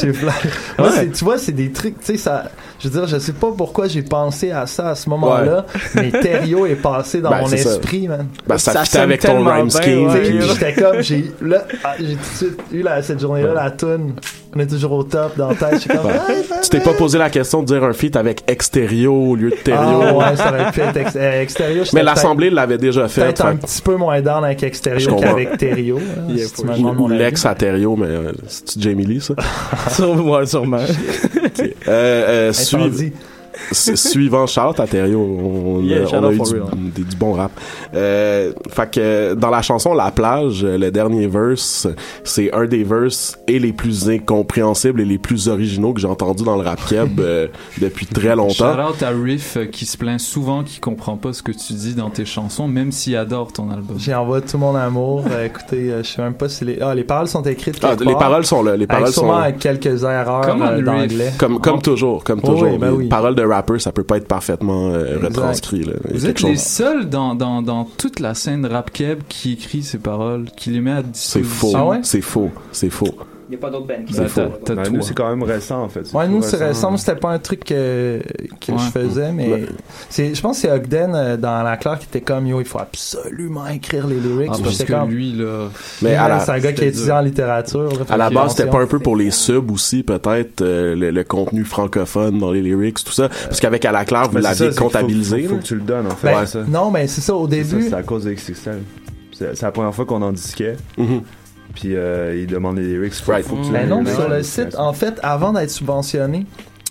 C'est- tu vois, c'est des trucs, tu sais, ça, je veux dire, je sais pas pourquoi j'ai pensé à ça à ce moment-là, mais Thériault est passé dans Ben, mon c'est ça. esprit, man. Ben, ça, Ça fitait avec ton rhyme scheme. puis- J'étais comme, j'ai, là, ah, j'ai tout de suite eu la, cette journée-là, la tune. On est toujours au top dans la tête. Comme, Ouais. ah, Tu t'es pas posé la question de dire un feat avec Extérieur au lieu de Thériault. Ah ouais, ça aurait pu être ex- euh, extérieur. j'étais Mais l'Assemblée l'avait déjà fait. Peut-être un petit peu moins down avec comprends. qu'avec me ou, l'ex à Thériault, mais euh, c'est-tu Jamie Lee, ça? Sur- ouais, sûrement. Euh, euh, Incendie. Su- suivant Charlotte à Thériault, on, Yeah, on a out eu du, real. des- du bon rap. Euh, fait que dans la chanson La plage, le dernier verse, c'est un des verses et les plus incompréhensibles et les plus originaux que j'ai entendu dans le rap keb euh, depuis très longtemps. Shout out à Riff euh, qui se plaint souvent qu'il comprend pas ce que tu dis dans tes chansons, même s'il adore ton album. J'ai envoyé tout mon amour. Euh, écoutez, euh, je sais même pas si les. Ah, les paroles sont écrites. Ah, les paroles sont là, les Avec paroles sûrement sont- avec quelques erreurs euh, Riff. d'anglais. Comme, comme toujours, comme Oh, toujours. oui, ben oui. paroles de rapper, ça peut pas être parfaitement euh, retranscrit. Là. Vous êtes les chose- seuls dans, dans, dans toute la scène rap keb qui écrit ces paroles, qui les met à C'est disposition. faux. Ah ouais? C'est faux. C'est faux. Il n'y a pas d'autres bands qui Ben, toi. nous, c'est quand même récent, en fait. Ouais, nous, c'est récent. C'était pas un truc euh, que Ouais. je faisais, mais Ouais. c'est, je pense que c'est Ogden euh, dans la claire qui était comme yo, il faut absolument écrire les lyrics. Ah, parce que comme, lui, là. Mais la- c'est un gars qui a étudié en littérature. là, À la base, c'était pas un peu pour les subs aussi, peut-être, euh, le, le contenu francophone dans les lyrics, tout ça. Parce qu'avec à la claire, vous faut- comptabilisé. Faut, faut que tu le donnes, en fait. Ben, non, mais c'est ça, au début. C'est à cause de XXL. C'est c'est la première fois qu'on en disquait. Mhm. Puis euh, ils demandent les lyrics. Right. faut que tu Ben les- non, sur le site, en fait, avant d'être subventionné,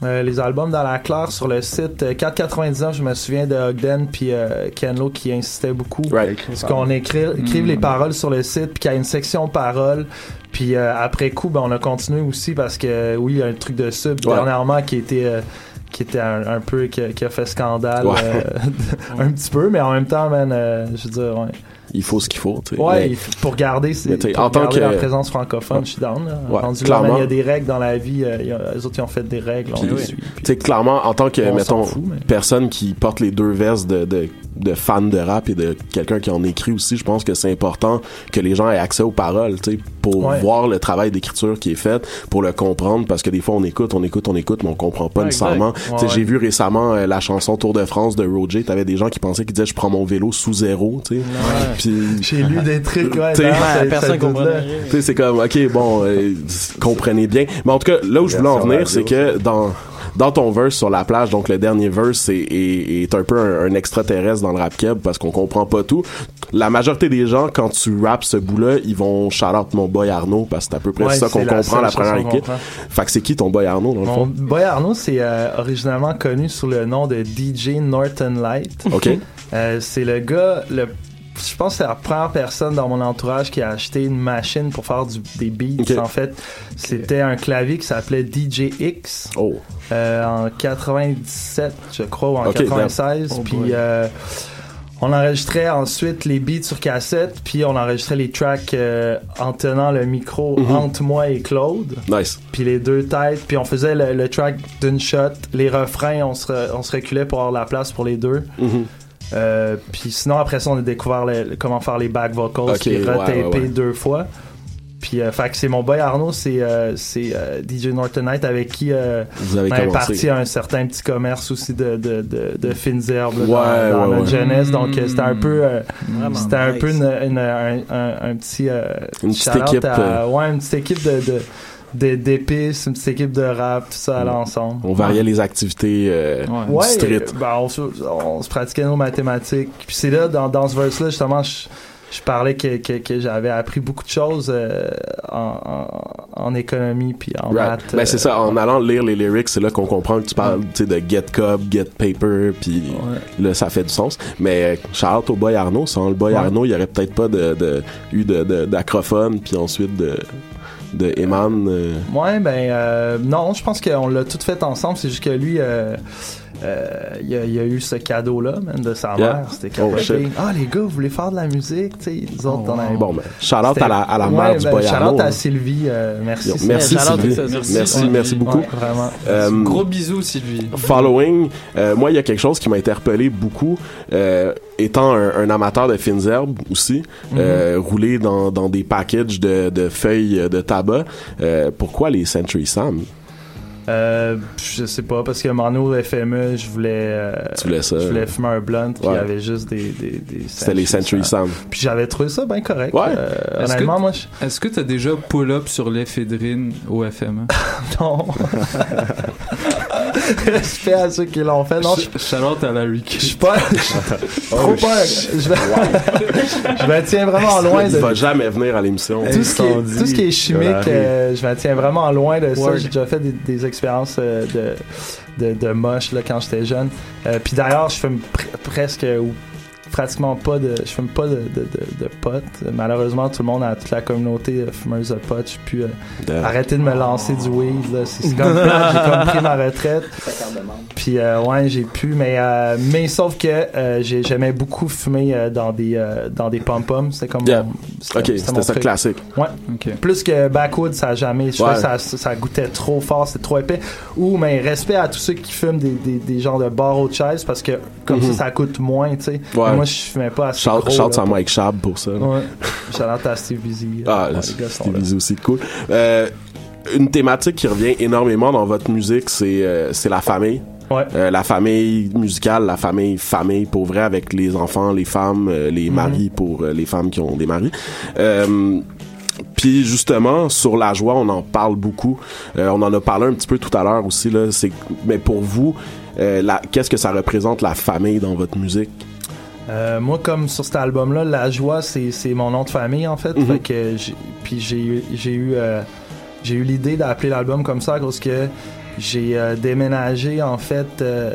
euh, les albums dans la claire sur le site euh, 4,99, je me souviens de Ogden puis euh, Ken Lo qui insistait beaucoup. Right. Parce qu'on écrit, écrive Mm. les paroles sur le site, puis qu'il y a une section paroles. Puis euh, après coup, ben, on a continué aussi parce que oui, il y a un truc de sub Ouais. dernièrement qui était euh, qui était un, un peu qui, a- qui a fait scandale Ouais. euh, un petit peu, mais en même temps, man, euh, je veux dire, ouais. Il faut ce qu'il faut, tu sais. Ouais, Mais- pour garder, c'est- t'sais, en tant que- la présence francophone, je suis down. Là. Ouais, Rendu là, clairement. man, il y a des règles dans la vie. euh, a- les autres, ils ont fait des règles. on Puis, les tu suit. Puis- sais, clairement, en tant que, On mettons, fout, mais- personne qui porte les deux vestes de, de, de fan de rap et de quelqu'un qui en écrit aussi, je pense que c'est important que les gens aient accès aux paroles, tu sais, pour Ouais. voir le travail d'écriture qui est fait, pour le comprendre, parce que des fois, on écoute, on écoute, on écoute, mais on comprend pas Ouais, nécessairement. exact. Tu sais, Ouais, j'ai ouais. vu récemment euh, la chanson Tour de France de Roger, t'avais des gens qui pensaient qu'ils disaient je prends mon vélo sous zéro, tu sais. J'ai lu des trucs, ouais. Tu sais, d'ailleurs, ça- personne c'est comme, ok, bon, euh, comprenez bien. Mais en tout cas, là où je voulais en venir, c'est que dans dans ton verse sur la plage, donc le dernier verse est, est, est un peu un, un extraterrestre dans le rap keb parce qu'on comprend pas tout. La majorité des gens, quand tu rappes ce bout-là, ils vont shout out mon boy Arnaud parce que c'est à peu près Ouais, ça qu'on comprend la première équipe. Fait que c'est qui ton boy Arnaud dans le Mon fond? boy Arnaud, c'est euh, originalement connu sous le nom de DJ Norton Light. Ok. Euh, c'est le gars, le, je pense que c'est la première personne dans mon entourage qui a acheté une machine pour faire du, des beats. En fait, c'était un clavier qui s'appelait DJX Oh. euh, en 97, je crois, ou en Ok, 96. damn. Oh puis euh, on enregistrait ensuite les beats sur cassette, puis on enregistrait les tracks euh, en tenant le micro Mhm. entre moi et Claude Nice. puis les deux têtes, puis on faisait le, le track d'une shot, les refrains, on se, re- on se reculait pour avoir la place pour les deux. Mhm. Euh, puis sinon, après ça, on a découvert comment faire les back vocals, Ok, puis retaper ouais, ouais. deux fois. Puis, euh, fait que c'est mon boy Arnaud, c'est euh, c'est, euh, DJ Norton Knight avec qui euh, Vous avez on est commencé. parti à un certain petit commerce aussi de, de, de, de fines herbes Ouais, dans, dans ouais, notre ouais. jeunesse. Donc, euh, c'était un peu, euh, c'était un nice. peu une, une- un, un- un petit, euh, Une petite équipe, à- ouais, une petite équipe de, de de- d'épices, une petite équipe de rap, tout ça à l'ensemble. On variait les activités euh, Ouais. du street. euh, ben, on, se, on se pratiquait nos mathématiques. Puis c'est là, dans, dans ce verse-là, justement, je, je parlais que, que, que j'avais appris beaucoup de choses euh, en, en, en économie puis en Right. maths. Ben c'est euh, ça, en allant lire les lyrics, c'est là qu'on comprend que tu parles de get cup, get paper, puis là ça fait du sens. Mais shout out au boy Arnaud, sans le boy. Arnaud, il y aurait peut-être pas de, de eu de- d'acrophone, puis ensuite de de Eman. euh, Ouais, ben euh, non, je pense qu'on l'a tout fait ensemble. C'est juste que lui, euh, euh, il, il a eu ce cadeau-là, man, de sa Yeah. mère. C'était Oh, ah, les gars, vous voulez faire de la musique? Tu sais, les autres, avait- Bon, ben, shout out C'était- à la, à la Ouais, mère du ben, boy Arnaud. à hein. Sylvie. euh, merci. Yo, Sylvie. merci Sylvie. à Merci, Sylvie. merci, Ouais. beaucoup. Ouais, vraiment. Euh, Gros bisous, Sylvie. Following, euh, moi, il y a quelque chose qui m'a interpellé beaucoup, euh, étant un, un amateur de fines herbes aussi, Mhm. euh, rouler dans, dans des packages de, de feuilles de tabac. Euh, pourquoi les Century Sam? Euh, je sais pas, parce que mon FME, je voulais, euh, Tu voulais ça? je voulais fumer un blunt, puis il y avait juste des, des, des C'était les Century Sam. Puis j'avais trouvé ça bien correct. Ouais. Euh, Est-ce honnêtement, que- moi, je... Est-ce que t'as déjà pull-up sur l'éphédrine au FME? non. Respect à ceux qui l'ont fait. Non, je Shout-out à Larry je suis pas. trop Oh, pas. Je me, je me tiens vraiment loin Il de. va jamais venir à l'émission. Tout ce, qui est, tout ce qui est chimique, euh, je me tiens vraiment loin de ça. J'ai déjà fait des, des expériences euh, de, de, de moche là, quand j'étais jeune. Euh, Puis d'ailleurs, je fume pr- presque ou pratiquement pas de. Je fume pas de, de, de, de pot. Malheureusement, tout le monde toute la communauté euh, fumeuse de pot. Je puis De- arrêter de me lancer du weed. là. C'est comme j'ai comme pris ma retraite. Puis euh, ouais, j'ai pu, mais euh, mais sauf que euh, j'ai- j'aimais beaucoup fumer euh, dans des euh, dans des pom poms. C'était comme Yeah. mon- Ok, c'était ça truc. classique. Ouais. Plus que Backwood, ça a jamais. Je Ouais. ça, ça goûtait trop fort, c'était trop épais. Ou, mais respect à tous ceux qui fument des, des, des genres de barreaux de chaise parce que comme ça, ça coûte moins, tu sais. Ouais. Mais Moi, je fumais pas assez. Shout, gros, shout là. à Mike Shab pour ça. là. Ouais. Shout out à Steve Busy. Ah, Ouais, là. visé aussi cool. Euh, une thématique qui revient énormément dans votre musique, c'est euh, la famille. Euh, la famille musicale, la famille famille pour vrai avec les enfants, les femmes, euh, les Mhm. maris pour euh, les femmes qui ont des maris. Puis justement sur la joie, on en parle beaucoup. On en a parlé un petit peu tout à l'heure aussi là. C'est mais pour vous, qu'est-ce que ça représente la famille dans votre musique? Euh, moi, comme sur cet album-là, La Joie, c'est c'est mon nom de famille, en fait. Mhm. Fait que j'ai- puis j'ai eu, j'ai eu, euh, j'ai eu l'idée d'appeler l'album comme ça cause que j'ai euh, déménagé, en fait, euh,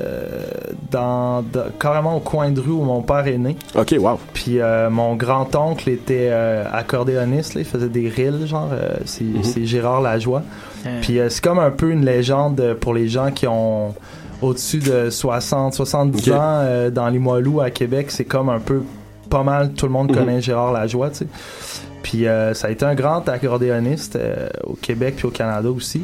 dans, dans- carrément au coin de rue où mon père est né. Ok, wow. Puis euh, mon grand-oncle était euh, accordéoniste, là, il faisait des rilles, genre, euh, c'est Mhm. c'est Gérard Lajoie. Hein. Puis euh, c'est comme un peu une légende pour les gens qui ont au-dessus de 60, 70 Ok. ans euh, dans les Limoilou à Québec. C'est comme un peu pas mal, tout le monde Mhm. connaît Gérard Lajoie, tu sais. Puis euh, ça a été un grand accordéoniste euh, au Québec puis au Canada aussi.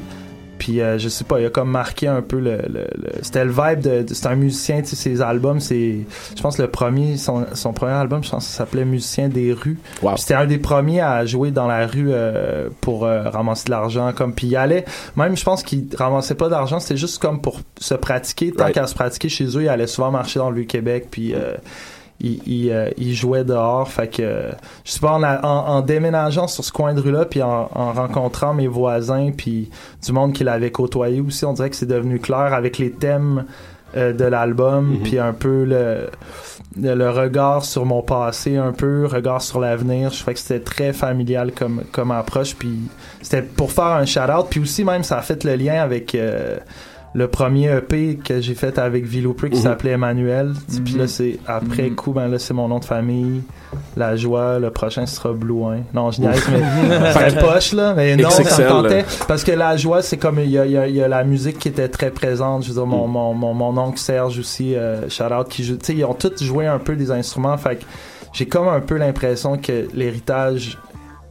Puis euh, je sais pas, il a comme marqué un peu le, le- le- c'était le vibe de, de- c'est un musicien, tu sais ses albums, c'est je pense le premier son, son premier album, je pense que ça s'appelait Musicien des rues. Puis C'était un des premiers à jouer dans la rue euh, pour euh, ramasser de l'argent comme puis il allait même je pense qu'il ramassait pas d'argent, c'était juste comme pour se pratiquer, tant Right. qu'à se pratiquer chez eux, il allait souvent marcher dans le Vieux-Québec puis euh, il, il, euh, il jouait dehors. Fait que, je sais pas, en, a- en, en déménageant sur ce coin de rue-là, puis en, en rencontrant mes voisins, puis du monde qui l'avait côtoyé aussi, on dirait que c'est devenu clair avec les thèmes euh, de l'album, puis un peu le, le, regard sur mon passé, un peu, regard sur l'avenir. Je fais que c'était très familial comme, comme approche, puis c'était pour faire un shout-out, puis aussi même ça a fait le lien avec... euh, le premier EP que j'ai fait avec Villopré qui Mhm. s'appelait Emmanuel. Puis Mhm. là, c'est après Mhm. coup, ben là, c'est mon nom de famille. La joie, le prochain sera Blouin. Non, je niaise, mais c'est poche, là. Mais non, ça me tentait. Parce que la joie, c'est comme il y a, il y a- il y a la musique qui était très présente. Je veux dire, mon, mon, mon, mon oncle Serge aussi, euh, shout out, qui joue. Tu sais, ils ont tous joué un peu des instruments. Fait que j'ai comme un peu l'impression que l'héritage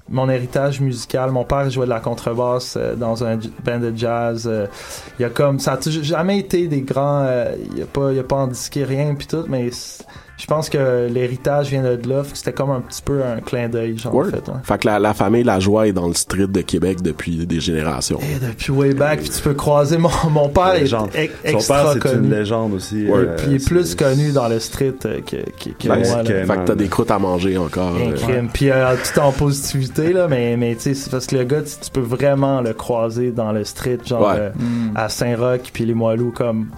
mon héritage musical. Mon père jouait de la contrebasse euh, dans un band de jazz. euh, il y a comme ça a jamais été des grands. euh, il y a pas, y a pas en disqué rien puis tout, mais je pense que l'héritage vient de là. fait que C'était comme un petit peu un clin d'œil, genre en Word. fait. ouais. Fait que la, la famille La Joie est dans le street de Québec depuis des générations. Et depuis way back, puis tu peux croiser mon, mon père est Son extra père, c'est une légende aussi. Ouais. euh, Puis il est plus connu dans le street euh, que, que, que Ben, moi. là. fait que t'as des croûtes à manger encore. Un euh. crime. Puis euh, tout en positivité, là, mais, mais tu sais, c'est parce que le gars, tu, tu peux vraiment le croiser dans le street, genre Ouais. euh, Mm. à Saint-Roch, puis les Moilous, comme,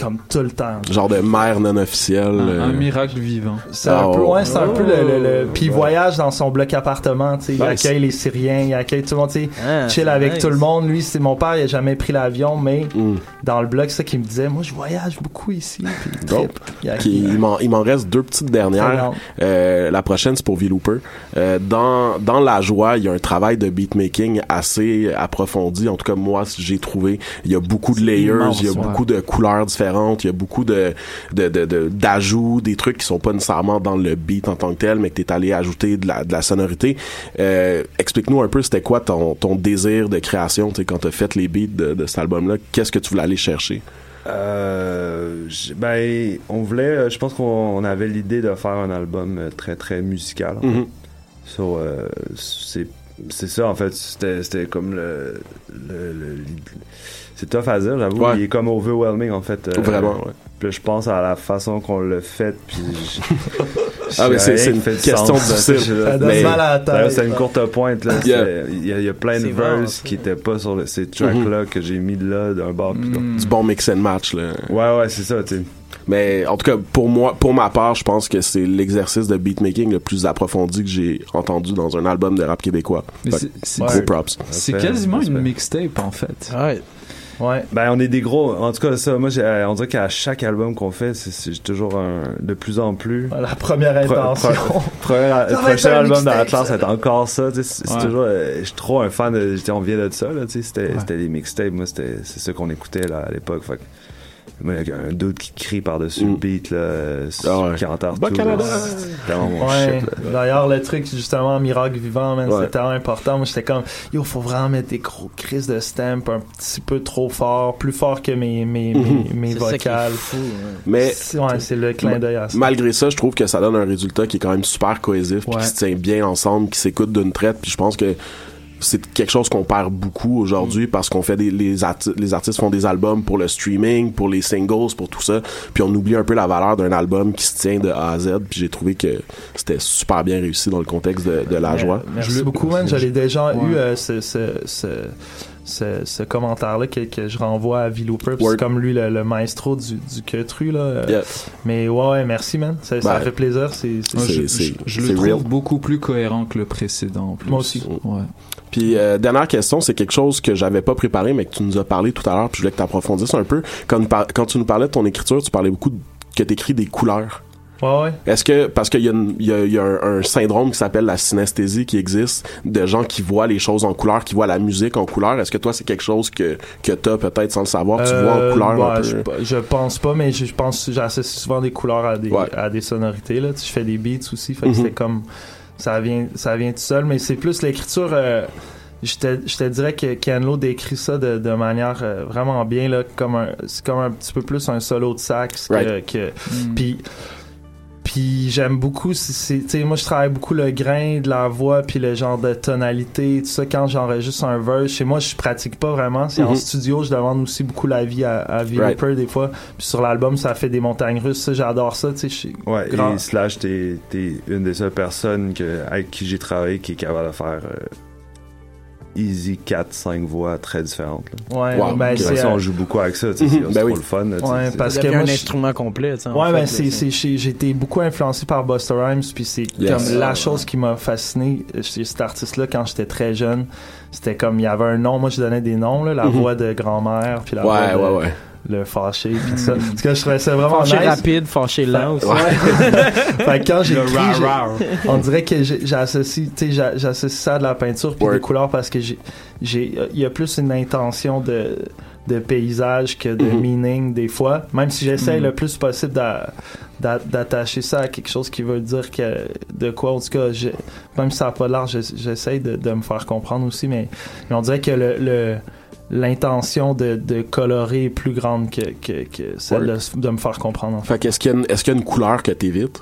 comme tout le temps. Genre de mère non officielle. Un, euh. un miracle vivant. C'est un Oh. peu, ouais, c'est un peu le, le, le- Puis il Ouais. voyage dans son bloc appartement, tu sais. Il accueille les Syriens, il accueille tout le monde, tu sais. Ah, chill avec nice. tout le monde. Lui, c'est mon père, il a jamais pris l'avion, mais Mm. dans le bloc, c'est ça qu'il me disait. Moi, je voyage beaucoup ici. Puis il a- m'en il m'en reste deux petites dernières. Très Euh, la prochaine, c'est pour V-Looper. Euh, dans, dans La Joie, il y a un travail de beatmaking assez approfondi. En tout cas, moi, j'ai trouvé. Il y a beaucoup de layers, immense, il y a ouais. beaucoup de couleurs différentes, il y a beaucoup de de- de- de- d'ajouts, des trucs qui sont pas nécessairement dans le beat en tant que tel, mais que t'es allé ajouter de la, de la sonorité. Euh, Explique-nous un peu, c'était quoi ton, ton désir de création, tu quand t'as fait les beats de, de cet album-là? Qu'est-ce que tu voulais aller chercher? Euh, ben, on voulait, euh, je pense qu'on on avait l'idée de faire un album très très musical. en fait. Mhm. So, euh, c'est c'est ça en fait, c'était c'était comme le, le, le- c'est tough à dire, j'avoue, Ouais. il est comme overwhelming en fait. euh, Vraiment, ouais. Puis je pense à la façon qu'on l'a fait, puis je- Ah, mais c'est- une question difficile. Ça donne mais- mal à la tête. C'est une courte pointe là. Yeah. Il y, a- il y a plein de verses qui étaient pas sur le- ces tracks-là que j'ai mis là d'un bord. Mm. Du bon mix and match, là. Ouais, ouais, c'est ça, tu sais. Mais en tout cas, pour moi, pour ma part, je pense que c'est l'exercice de beatmaking le plus approfondi que j'ai entendu dans un album de rap québécois. C'est- gros props. C'est quasiment une mixtape en fait. Ouais. Ouais. Ben, on est des gros. En tout cas, ça, moi, j'ai- euh, on dirait qu'à chaque album qu'on fait, c'est- c'est toujours un, de plus en plus. La première intention. pro- le prochain album mixtape, d'Atlas, ça. c'est encore ça. tu sais, C'est c'est Ouais. toujours. euh, je suis trop un fan de. On vient de ça, là. tu sais, C'était c'était les mixtapes. Moi, c'était- c'est ça qu'on écoutait là, à l'époque. Fait que, moi, il y a un doute qui crie par-dessus le Mm. beat, là, euh, Ah ouais. qui enterre Bas tout. Canada! là. C'est vraiment mon Ouais. shit, là. D'ailleurs, le truc, justement, Miracle Vivant, man, Ouais. c'était tellement important. Moi, j'étais comme, yo, faut vraiment mettre des gros crises de stamp un petit peu trop fort, plus fort que mes, mes, mes, Mhm. mes C'est ça qui est vocales. fou, ouais. Mais C'est- Ouais, c'est le clin d'œil à ça. malgré ça, je trouve que ça donne un résultat qui est quand même super cohésif, puis qui se tient bien ensemble, qui s'écoute d'une traite. Puis je pense que c'est quelque chose qu'on perd beaucoup aujourd'hui parce qu'on fait des les, arti- les artistes font des albums pour le streaming, pour les singles, pour tout ça, puis on oublie un peu la valeur d'un album qui se tient de A à Z. Puis j'ai trouvé que c'était super bien réussi dans le contexte de, de la joie. Merci beaucoup, man. J'avais déjà Ouais. eu euh, ce, ce, ce, ce, ce commentaire-là que, que je renvoie à Word. C'est comme lui, le, le maestro du, du queutru, là. Yeah. Mais ouais, ouais, merci, man. Ça, ça fait plaisir. C'est, je, le real. trouve beaucoup plus cohérent que le précédent. en plus. Moi aussi. Ouais. Puis euh, dernière question, c'est quelque chose que j'avais pas préparé mais que tu nous as parlé tout à l'heure, puis je voulais que tu approfondisses un peu. Quand, quand tu nous parlais de ton écriture, tu parlais beaucoup de- que tu écris des couleurs. Ouais, ouais. Est-ce que parce qu'il y a, une- il y a- il y a un, un syndrome qui s'appelle la synesthésie qui existe de gens qui voient les choses en couleur, qui voient la musique en couleur. Est-ce que toi c'est quelque chose que que t'as peut-être sans le savoir, tu vois en Euh, couleur bah, un peu? je, je pense pas, mais je, je pense j'associe souvent des couleurs à des, Ouais. à des sonorités. Là. Tu Je fais des beats aussi, fait que Mhm. c'est comme ça vient, ça vient tout seul, mais c'est plus l'écriture. euh, je te, je te dirais que Ken décrit ça de, de manière euh, vraiment bien, là, comme un, c'est comme un petit peu plus un solo de sax que, Right. que Mm. puis puis j'aime beaucoup, c'est- c'est- tu sais, moi je travaille beaucoup le grain de la voix, puis le genre de tonalité, tout ça. Quand j'enregistre un verse, chez moi je pratique pas vraiment. C'est en Mhm. studio, je demande aussi beaucoup l'avis à, à V. Right. Des fois. Puis sur l'album, ça fait des montagnes russes. Ça, j'adore ça, tu sais. Ouais, grand- et Slash, t'es t'es une des seules personnes que, avec qui j'ai travaillé qui est capable de faire euh, easy 4-5 voix très différentes. là. Ouais, Wow. ben, De toute c'est, façon, euh, on joue beaucoup avec ça, c'est Mhm. Ben trop oui. le fun. là, Ouais, c'est- parce que moi, un instrument complet, Ouais, ben j'ai, été beaucoup influencé par Busta Rhymes, puis c'est Yes. comme la chose qui m'a fasciné chez cet artiste-là quand j'étais très jeune. C'était comme, il y avait un nom, moi je donnais des noms, là, la Mhm. voix de grand-mère, puis la Ouais, voix de, ouais, ouais. Le fâché, puis tout ça. Parce que je trouvais ça vraiment Fâché nice. rapide, fâché lent aussi. Ouais. fait que quand rah. on dirait que j'associe, tu sais, j'a- j'associe ça à de la peinture puis des couleurs parce que j'ai, j'ai, il y a plus une intention de, de paysage que de Mhm. meaning des fois. Même si j'essaye Mhm. le plus possible d'a- d'a- d'attacher ça à quelque chose qui veut dire que de quoi, en tout cas, même si ça n'a pas l'air, j'ess- j'essaye de, de me faire comprendre aussi, mais, mais on dirait que le, le- l'intention de, de colorer est plus grande que, que, que celle de, de me faire comprendre. En fait. Fait qu'est-ce qu'il y a une, est-ce qu'il y a une couleur que t'évites?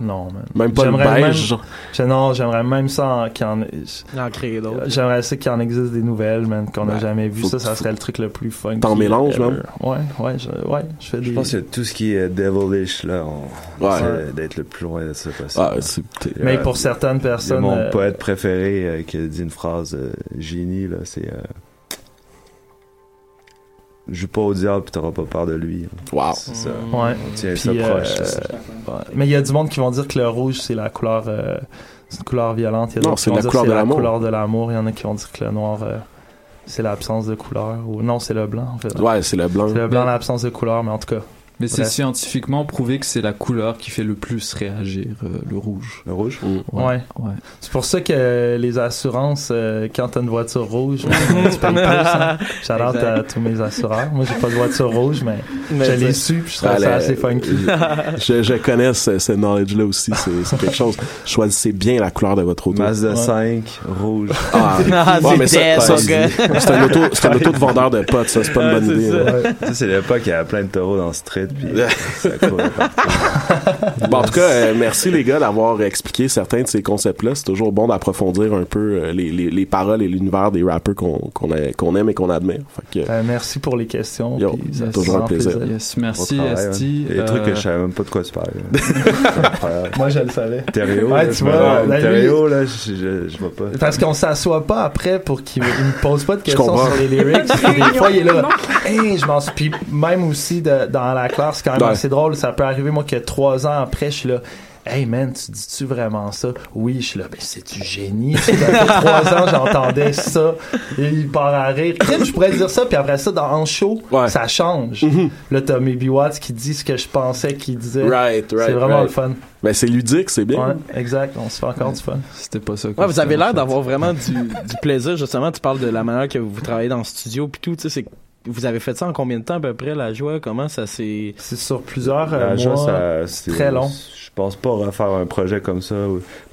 Non, man. Même pas le J'aimerais beige, même- non, j'aimerais même ça qu'il y en En créer d'autres. J'aimerais ça qu'il en existe des nouvelles, man, qu'on n'a Ben, jamais vu. Ça, ça serait le truc le plus fun. T'en mélanges, même? Ouais, ouais, je, ouais, je fais des. Je pense que tout ce qui est devilish, là, on Ouais. essaie d'être le plus loin de ça possible. Ah, Mais pour certaines personnes. mon euh, poète préféré euh, qui a dit une phrase euh, génie, là, c'est euh, Joue pas au diable pis t'auras pas peur de lui. Wow. C'est ça. Ouais. On tient Puis, ça proche. euh, ouais. Mais il y a du monde qui vont dire que le rouge, c'est la couleur. euh, c'est une couleur violente. Il y a Non, d'autres c'est qui vont la dire couleur que de c'est la l'amour. couleur de l'amour. Il y en a qui vont dire que le noir, euh, c'est l'absence de couleur. Ou non, c'est le blanc, en fait. Ouais, c'est le blanc. C'est le blanc, l'absence de couleur, mais en tout cas. Mais c'est scientifiquement prouvé que c'est la couleur qui fait le plus réagir, euh, le rouge. Le rouge? Ouais. ouais. C'est pour ça que les assurances, euh, quand t'as une voiture rouge, tu payes plus. Hein. Shout-out à tous mes assureurs. Moi, j'ai pas de voiture rouge, mais, Mais je c'est- l'ai su, puis je trouve Allez, ça assez funky. je, je connais ce, ce knowledge-là aussi. C'est, quelque chose. Choisissez bien la couleur de votre auto. Mazda Ouais. 5, rouge. Ah, Ah, ouais, c'est mon c'est, un auto, c'est un auto de vendeur de potes, ça. C'est pas une bonne idée. ça. c'est l'époque, il y avait plein de taureaux dans le puis ça. Bon, en tout cas, euh, merci les gars d'avoir expliqué certains de ces concepts-là. C'est toujours bon d'approfondir un peu euh, les, les, les paroles et l'univers des rappeurs qu'on, qu'on aime et qu'on admire. Fait que, Euh, merci pour les questions. Yo, toujours un vraiment plaisir. Yes, merci y a des trucs que je savais même pas de quoi tu incroyable. Moi, je le savais. Thériault, Ouais, là, tu je vois, me- là, je, je, je vois pas. Parce qu'on s'assoit pas après pour qu'il il me pose pas de questions sur les lyrics. Des fois, il est là. Hey, je m'en suis. Puis même aussi de- dans la classe, c'est quand même Ouais. assez drôle. Ça peut arriver, moi, que trois ans après, je suis là. Hey man, tu dis-tu vraiment ça? Oui, je suis là, ben c'est du génie. Ça trois ans, j'entendais ça. Et il part à rire. Crime, je pourrais dire ça, puis après ça, dans en show, Ouais. ça change. Là, t'as Maybe Watts qui dit ce que je pensais qu'il disait. Right, right, c'est vraiment right. le fun. Ben, c'est ludique, c'est bien. Ouais, exact. On se fait encore du fun. C'était pas ça. vous avez l'air d'avoir vraiment du, du plaisir. Justement, tu parles de la manière que vous travaillez dans le studio puis tout. Tu sais, c'est vous avez fait ça en combien de temps à peu près la joie? Comment ça s'est C'est sur plusieurs euh, La mois. joie, ça, c'est- très long. Je pense pas refaire un projet comme ça.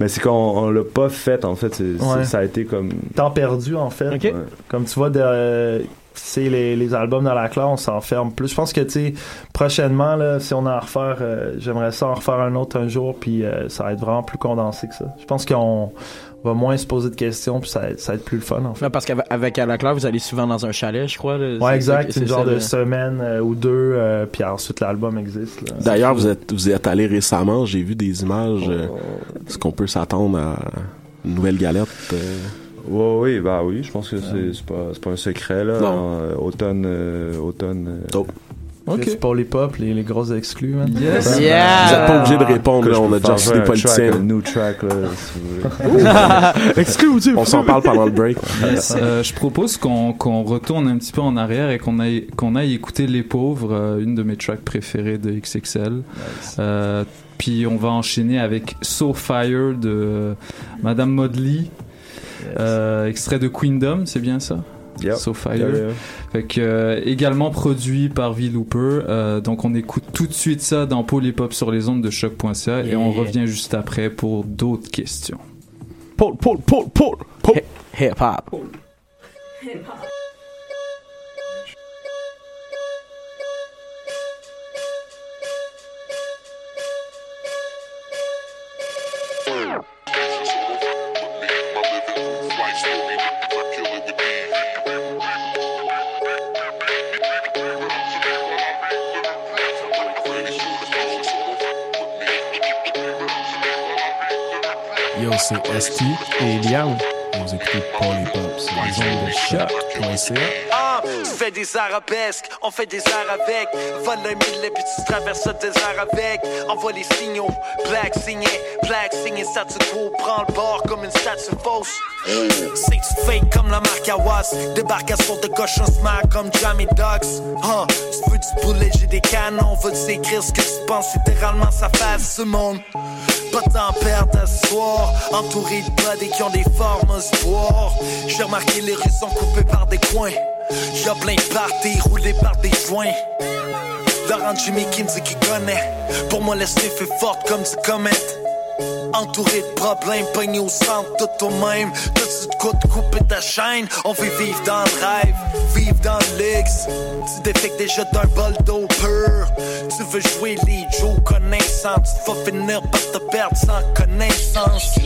Mais c'est qu'on on l'a pas fait, en fait. C'est- c'est- Ouais. Ça a été comme. temps perdu en fait. Ouais. Comme tu vois, de, euh, c'est les, les albums dans la classe, on s'enferme plus. Je pense que, tu sais, prochainement, là, si on a à refaire, euh, j'aimerais ça en refaire un autre un jour, puis euh, ça va être vraiment plus condensé que ça. Je pense qu'on va moins se poser de questions, puis ça, va être- ça va être plus le fun, en fait. Ouais, parce qu'avec avec à la claire, vous allez souvent dans un chalet, je crois. là. Ouais, exact. C'est une genre de semaine euh, ou deux, euh, puis ensuite l'album existe. D'ailleurs, vous êtes, vous y êtes allé récemment, j'ai vu des images. euh, Est-ce qu'on peut s'attendre à une nouvelle galette? euh? Ouais, oui, bah oui, je pense que c'est c'est pas, c'est pas un secret, là. Non. Euh, automne, euh, automne. euh, Ok. C'est pour les pop, les, les grosses exclus, man. Yes. Vous êtes pas obligé de répondre, là, on a déjà reçu des politiciens. track, new track, là, si vous voulez. Exclusif. On s'en parle pendant le break. Yes, euh, je propose qu'on retourne un petit peu en arrière et qu'on aille, qu'on aille écouter Les Pauvres, euh, une de mes tracks préférées de XXL. Euh, puis on va enchaîner avec So Fire de euh, Madame Modley, euh, extrait de Queendom, c'est bien ça? Yep. So Fire. Yeah, yeah. Fait que, euh, également produit par V-Looper. Euh, donc on écoute tout de suite ça dans Paul Hip Hop sur les ondes de choc.ca et on Yeah. revient juste après pour d'autres questions. Paul, Paul, Paul, Paul, Paul. Hip hop. Yo, c'est ST et Liam. Vous écoutez Paul et Pop sur les ondes de choc.ca. Tu fais des arabesques, on fait des arts avec. Vole le mille puis tu traverses le désert avec. Envoie les signaux, black signé, black signé, statu quo. Prends le bord comme une statue fausse. C'est fake comme la marque Awas. Débarcation de cochon smart comme Jamie Ducks. Ah, tu veux du poulet, j'ai des canons. Veux s'écrire ce que tu penses, littéralement ça fasse ce monde? Pas à perdre à ce soir Entouré de buddies qui ont des formes boire J'ai remarqué les rues sont coupées par des coins Y'a plein de parties roulées par des joints. Laurent Jimmy qui me dit qu'il connaît. Pour moi la sniff est forte comme du comète Entouré de problèmes, pogné au centre de toi-même T'as-tu de quoi te couper ta chaîne? On veut vivre dans le rêve, vivre dans le luxe. Tu défectes déjà d'un bol d'eau pure. Tu veux jouer les jeux connaissants Tu vas finir par te perdre sans connaissance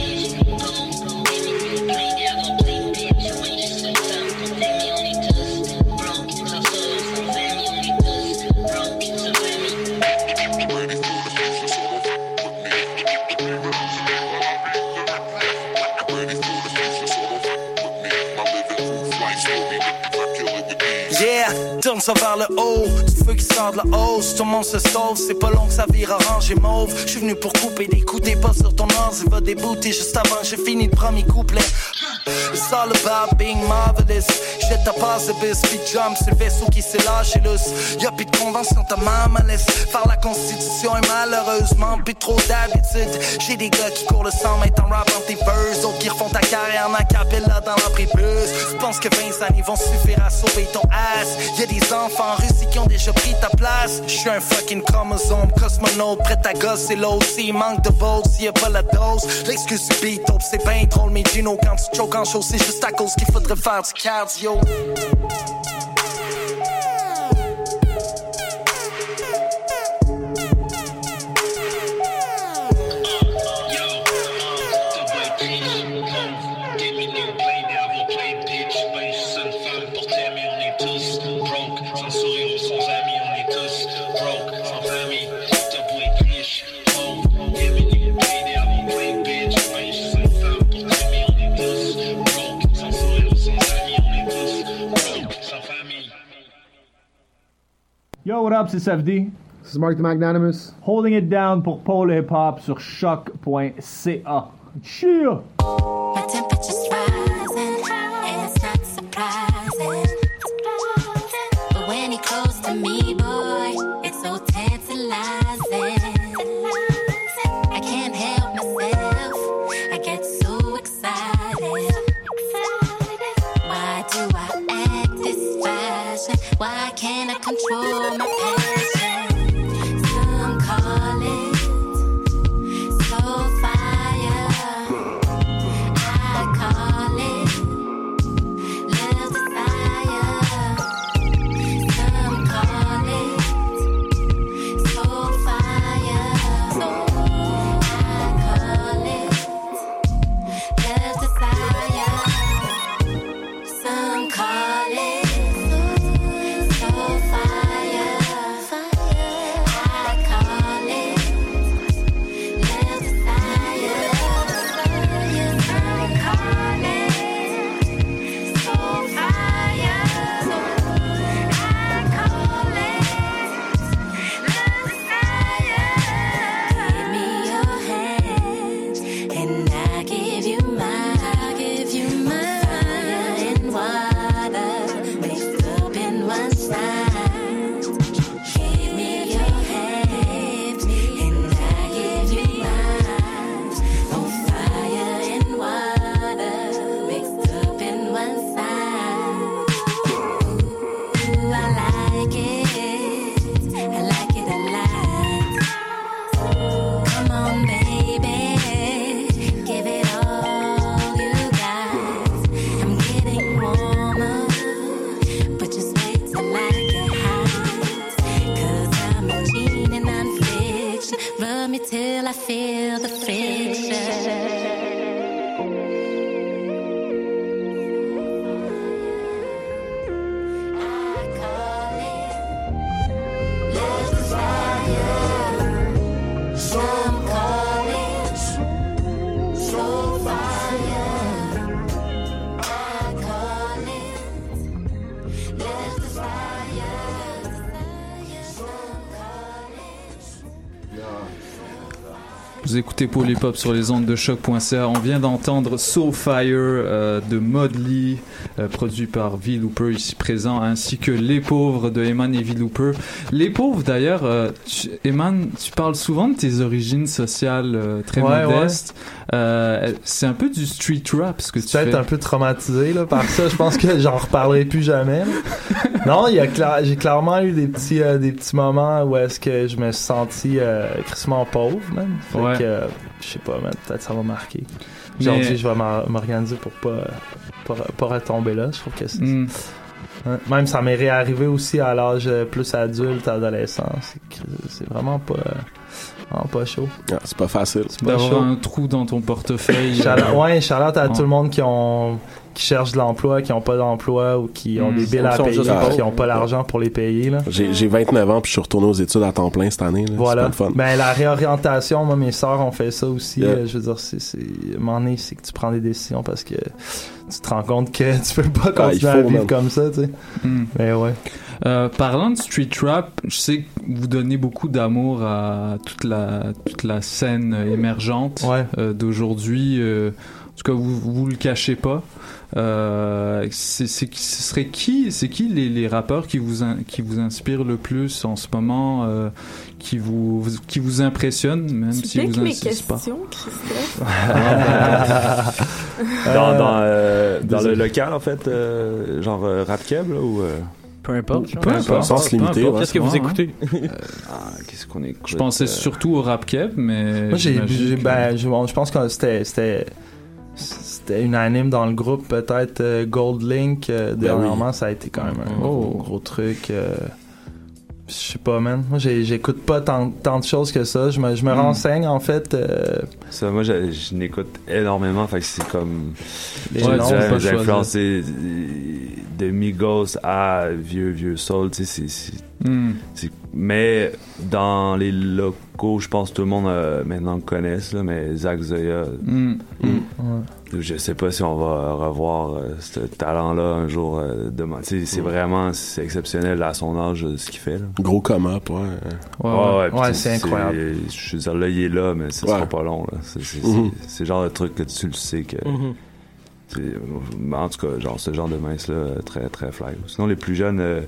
tourne ça vers le haut, du feu qui sort de la hausse, tout le monde se sauve, c'est pas long que ça vire orange et mauve. Je suis venu pour couper des coups, t'es pas sur ton ordi, va débouter juste avant j'ai fini le premier couplet. It's all about being marvelous. Jette ta bis, puis jump sur le vaisseau qui lâché lousse. Y'a plus de convention, ta maman laisse faire la constitution et malheureusement plus trop d'habitude. J'ai des gars qui courent le sang, mais en rap dans tes verses. D'autres qui refont ta carrière en acapella dans la prépuce. Tu penses que 20 années vont suffire à sauver ton ass? Y'a des enfants en Russie qui ont déjà pris ta place. Je suis un fucking chromosome, cosmonaute, prêt à gosser l'autre. S'il manque de bolt, s'il y a pas la dose. L'excuse du beat, dope, c'est bien drôle, mais Gino, quand tu choques en show, c'est juste à cause qu'il faudrait faire du cardio. Up, c'est Safdie. This is Mark the Magnanimous. Holding it down pour Paul Hip Hop sur choc.ca. Cheer! Till I feel the friction. Vous écoutez Hop sur les ondes de choc.ca. On vient d'entendre Soul Fire euh, de Modley, euh, produit par V Looper ici présent, ainsi que Les Pauvres de Eman et V Looper. Les Pauvres d'ailleurs, euh, tu- Eman, tu parles souvent de tes origines sociales euh, très Ouais, modestes. C'est un peu du street rap ce que tu fais. peut-être un peu traumatisé là, par ça. Je pense que j'en reparlerai plus jamais. Non, il y a cla- j'ai clairement eu des petits, des petits moments où est-ce que je me suis senti crissement pauvre, même. Fait Ouais. Que, euh, je sais pas, peut-être ça va marquer. Aujourd'hui, Mais- je vais m'or- m'organiser pour pas, pas, pas retomber là. Je trouve que c'est. Mm. Ouais. Même ça m'est réarrivé aussi à l'âge euh, plus adulte, adolescent. C'est vraiment pas, pas chaud. c'est pas facile. C'est pas D'avoir chaud. un trou dans ton portefeuille. Euh, ouais, shout out à tout le monde qui ont qui cherchent de l'emploi, qui ont pas d'emploi ou qui ont Mm. des billes à payer, qui ont pas l'argent pour les payer là. J'ai j'ai 29 ans puis je suis retourné aux études à temps plein cette année. là. Voilà. C'est pas le fun. Ben la réorientation, moi mes sœurs ont fait ça aussi. Yeah. Euh, je veux dire, c'est c'est à un moment donné, c'est que tu prends des décisions parce que tu te rends compte que tu peux pas Ah, il continuer faut, à vivre comme ça, tu sais. Hmm. Mais ouais. Euh, parlant de street rap, je sais que vous donnez beaucoup d'amour à toute la toute la scène émergente euh, d'aujourd'hui. euh, en tout cas, vous vous le cachez pas. Euh, c'est, c'est- ce serait qui, c'est qui les, les rappeurs qui vous in- qui vous inspirent le plus en ce moment, euh, qui vous qui vous impressionnent, même Tu si vous insistez pas? dans Euh, dans, euh, dans le local, en fait, euh, genre euh, rap keb, là, ou... euh? Peu importe. Peu importe. Sens limité. Qu'est-ce que vous Ouais, écoutez? Ah, qu'est-ce qu'on écoute? Je pensais surtout au rap keb, mais Moi, j'ai, j'imagine j'ai- que- ben, je, bon, je pense que c'était unanime dans le groupe, peut-être euh, Gold Link. euh, Ben dernièrement, ça a été quand même un Oh. gros, gros truc. euh, je sais pas, man. Moi, j'écoute pas tant, tant de choses que ça. Je me, je me Mm. renseigne, en fait. euh, Ça, moi, je, je n'écoute énormément, fait que c'est comme... J'ai influencé de Migos à vieux, vieux soul, tu sais, c'est- Hmm. Mais dans les locaux, je pense que tout le monde euh, maintenant connaisse, là, mais Zach Zoya, Hmm. ouais. je sais pas si on va revoir euh, ce talent-là un jour euh, demain. C'est vraiment c'est exceptionnel à son âge ce qu'il fait. Là. Gros come-up, ouais. Ouais, Ouais, c'est incroyable. Je veux dire, là, il est là, mais ça Ouais. sera pas long. C'est Mhm. c'est- le genre de truc que tu le sais que. Mhm. En tout cas, genre, ce genre de mince-là, très, très fly. Sinon, les plus jeunes, euh,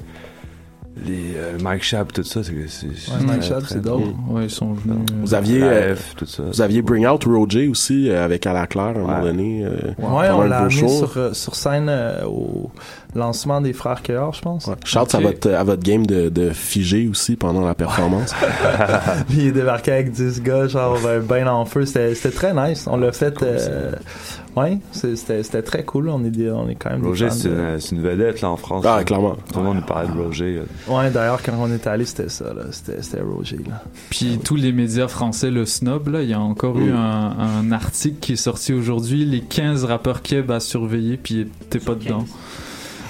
les euh, Mike Schaap, tout ça, c'est. c'est- c'est Ouais, Mike Schaap, c'est drôle. Ouais, ils sont venus. Vous aviez, euh, F, tout ça. vous aviez Bring Out Roger aussi euh, avec la Claire à un moment Ouais. donné. euh, Ouais, on l'a show. sur, euh, sur scène euh, au lancement des Frères Cueilleurs, je pense. Ouais. Shout à votre à votre game de, de figé aussi pendant la performance. Puis il est débarqué avec 10 gars, genre ben, ben en feu. C'était c'était très nice. On l'a fait. cool, euh, ouais, c'était c'était très cool. On est, des- on est quand même Roger, c'est de- une, vedette, là, en France. Ah, là. clairement. Tout le monde nous parlait de Roger. euh. Ouais, d'ailleurs, quand on est allé, c'était ça. là. C'était c'était Roger. Là. Puis tous les médias français le snob, là, il y a encore eu un, un article qui est sorti aujourd'hui, les 15 rappeurs keb à surveiller, puis t'es pas dedans.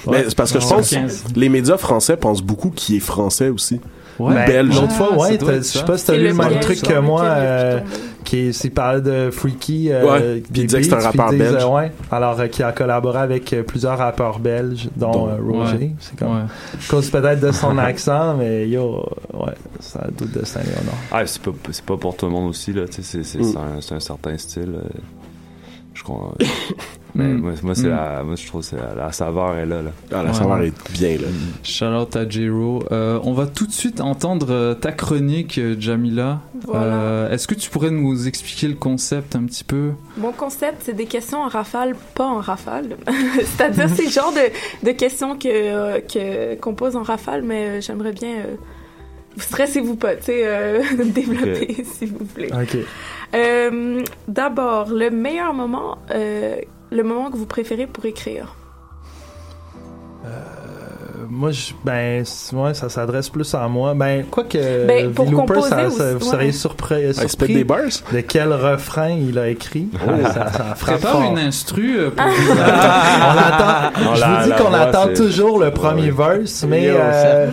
Mais c'est parce que je pense 15. les médias français pensent beaucoup qu'il est français aussi. Ouais. Ben, belge. L'autre fois, ouais, je sais pas si t'as lu le même truc que moi. euh, qui s'il parlait de Freaky euh, Ouais, puis il disait que c'est un rappeur belge. euh, ouais, alors euh, qui a collaboré avec euh, plusieurs rappeurs belges dont euh, Roger Ouais. c'est comme Ouais. à cause peut-être de son accent mais yo ouais ça a doute de Saint-Léonard Ah, c'est pas, c'est pas pour tout le monde aussi, là. tu sais, C'est Mm. un certain style. Je crois. Mais Mm. moi, moi, c'est Mm. la, moi, je trouve que c'est la, la saveur est là, là. Ah, la saveur est bien, là. Shout out à J-Ro. Euh, on va tout de suite entendre euh, ta chronique, euh, Jamila. Voilà. Euh, Est-ce que tu pourrais nous expliquer le concept un petit peu? Mon concept, c'est des questions en rafale, pas en rafale. C'est-à-dire, c'est le genre de, de questions que, euh, que, qu'on pose en rafale, mais euh, j'aimerais bien. euh, vous stressez-vous pas, tu sais, euh, développer, s'il vous plaît. Ok. Euh, D'abord, le meilleur moment, euh, le moment que vous préférez pour écrire? Euh, moi, je, ben, ouais, ça s'adresse plus à moi. Ben, quoi que. Ben, pour composer ça, aussi, ça- vous ouais. seriez surpris, des bars? de quel refrain il a écrit. Oh. ça, ça frappe Prépare une instru euh, pour on attend, je vous dis qu'on attend toujours le premier verse, mais euh,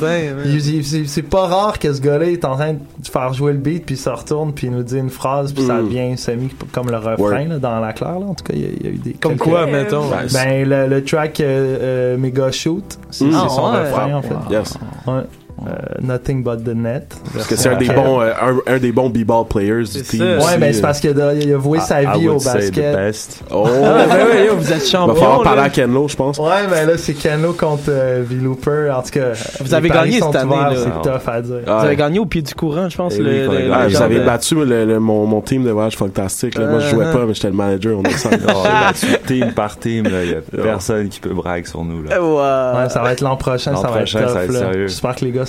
c'est pas rare que ce gars-là est en train de faire jouer le beat, puis il se retourne, puis il nous dit une phrase, puis ça Mm. devient semi comme le refrain là, dans la claire. Là. En tout cas, il y, a- il y a eu des. Comme quelques- quoi, mettons? Ben, le, le track euh, euh, Mega Shoot, c'est Mm. c'est En fait. Yes. Ouais. Euh, Nothing but the net. Parce que c'est un des bons, euh, un, un des bons b-ball players du team. ça. Ouais, aussi, mais c'est euh. parce qu'il a, il a voué sa I- I vie au would say the basket. best. Oh! Ah, ben ouais, yo, vous êtes Va champion. falloir parler à Kenlo, je pense. Ouais, mais là, c'est Cano contre euh, V-Looper. En tout cas, Vous avez gagné cette année. C'est tough à dire. Vous avez gagné au pied du courant, je pense. Eh. Ah, vous avez de- battu le, le- mon, mon team de Voyage Fantastique. Là. Moi, je jouais pas, mais j'étais le manager. On est ça. Team par team, là, y a personne qui peut brag sur nous, là. Ouais. Ouais, ça va être l'an prochain, ça va être va sérieux. J'espère que les gars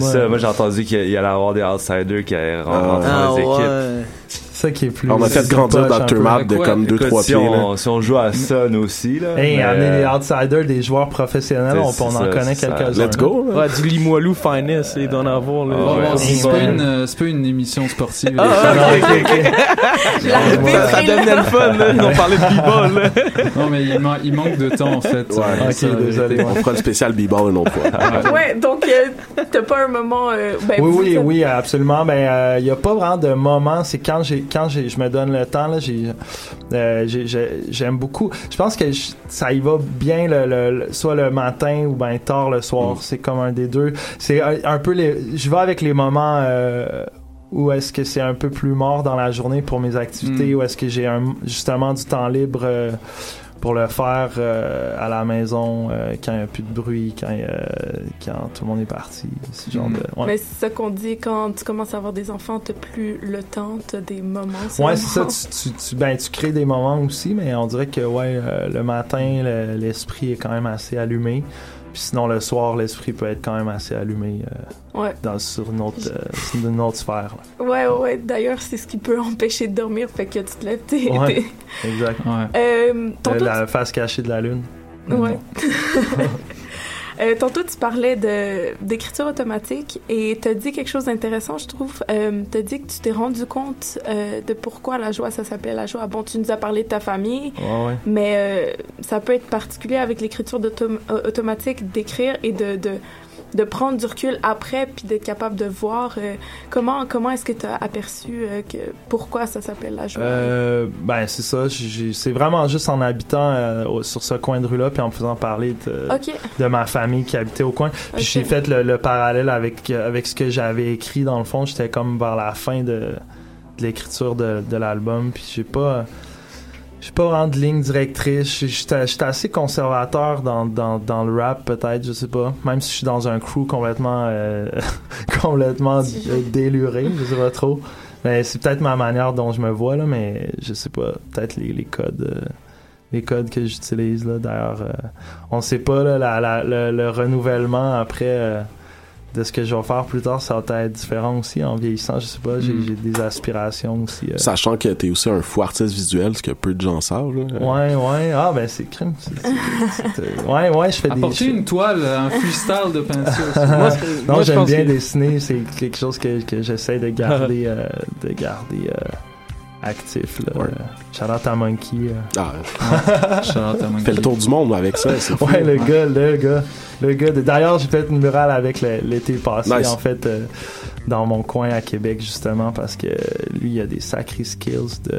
ça, moi, j'ai entendu qu'il y allait avoir des outsiders qui allaient rentrer Ah, dans les équipes. Ouais. C'est ça qui est plus. On a fait grandir Dr. Map de comme Écoute, 2-3 si pieds. là. on, si on joue à Sun aussi, là. Hey, mais, amener des euh, outsiders, des joueurs professionnels, on, on en ça, connaît quelques-uns. Let's go. là. Ouais, du Limoilou Finest, il doit en avoir. Là. Ouais. Bon, c'est pas, une, c'est pas une émission sportive. Ah, les ok, ok, ok. L'arbitre Ça est devenait le fun, là. Ils ont parlé de b-ball. Non, mais il, man- il manque de temps, en fait. Ouais. Ok, ça, désolé. On fera le spécial b-ball une autre fois. Ouais, donc euh, t'as pas un moment. euh, ben, Oui, oui, oui, absolument. Ben, il n'y a pas vraiment de moment. C'est quand j'ai, quand je me donne le temps là, euh, j'ai- j'ai- j'aime beaucoup. Je pense que je- ça y va bien le, soit le matin ou ben tard le soir. C'est comme un des deux. C'est un, un peu les. Je vais avec les moments. euh, où est-ce que c'est un peu plus mort dans la journée pour mes activités, Mm. ou est-ce que j'ai justement du temps libre euh, pour le faire euh, à la maison euh, quand il n'y a plus de bruit, quand, il y a- quand tout le monde est parti. Ce genre Mm. de, ouais. Mais c'est ça qu'on dit quand tu commences à avoir des enfants, t'as plus le temps, t'as des moments. Ouais, c'est ça. Tu, tu, tu- ben, tu crées des moments aussi, mais on dirait que ouais, euh, le matin, le- l'esprit est quand même assez allumé. Puis sinon, le soir, l'esprit peut être quand même assez allumé euh, Ouais. dans, sur, une autre, euh, sur une autre sphère. là. Ouais, ouais. D'ailleurs, c'est ce qui peut empêcher de dormir, fait que tu te lèves, t'es. Ouais. Exact. Ouais. Euh, la face cachée de la lune. ouais. Euh, tantôt, tu parlais de d'écriture automatique et t'as dit quelque chose d'intéressant, je trouve. Euh, t'as dit que tu t'es rendu compte euh, de pourquoi la joie, ça s'appelle la joie. Bon, tu nous as parlé de ta famille, Ouais, ouais. mais euh, ça peut être particulier avec l'écriture automatique d'écrire et de, de de prendre du recul après puis d'être capable de voir euh, comment comment est-ce que tu as aperçu euh, que pourquoi ça s'appelle la joie? Euh, ben c'est ça, c'est vraiment juste en habitant euh, au- sur ce coin de rue-là puis en me faisant parler de, de ma famille qui habitait au coin. Puis j'ai fait le, le parallèle avec avec ce que j'avais écrit dans le fond, j'étais comme vers la fin de, de l'écriture de, de l'album puis j'ai pas j'ai pas vraiment de ligne directrice. J'étais j'étais assez conservateur dans, dans, dans le rap, peut-être, je sais pas. Même si je suis dans un crew complètement euh, complètement déluré, je sais pas trop. Mais c'est peut-être ma manière dont je me vois, là, mais je sais pas. Peut-être les, les codes. euh, les codes que j'utilise là d'ailleurs euh, on sait pas là, la- la- le, le renouvellement après euh, de ce que je vais faire plus tard ça va être différent aussi en vieillissant je sais pas j'ai Mm. j'ai des aspirations aussi euh. Sachant que t'es aussi un fou artiste visuel, ce que peu de gens savent. là. Ouais, ouais. Ah, ben c'est crime. C'est- c'est- c'est- ouais, ouais, je fais des. Apporter une toile, un freestyle de peinture. Moi, non, j'aime bien que- dessiner. C'est quelque chose que, que j'essaie de garder, euh, de garder euh, actif. Là. Shout out à Monkey. euh. Ah, Shout out à Monkey. Fait le tour du monde avec ça, c'est fou. Ouais, le gars, le gars, le gars. de- D'ailleurs, j'ai fait une murale avec l'été passé, Nice. en fait, euh, dans mon coin à Québec, justement, parce que lui, il a des sacrés skills de.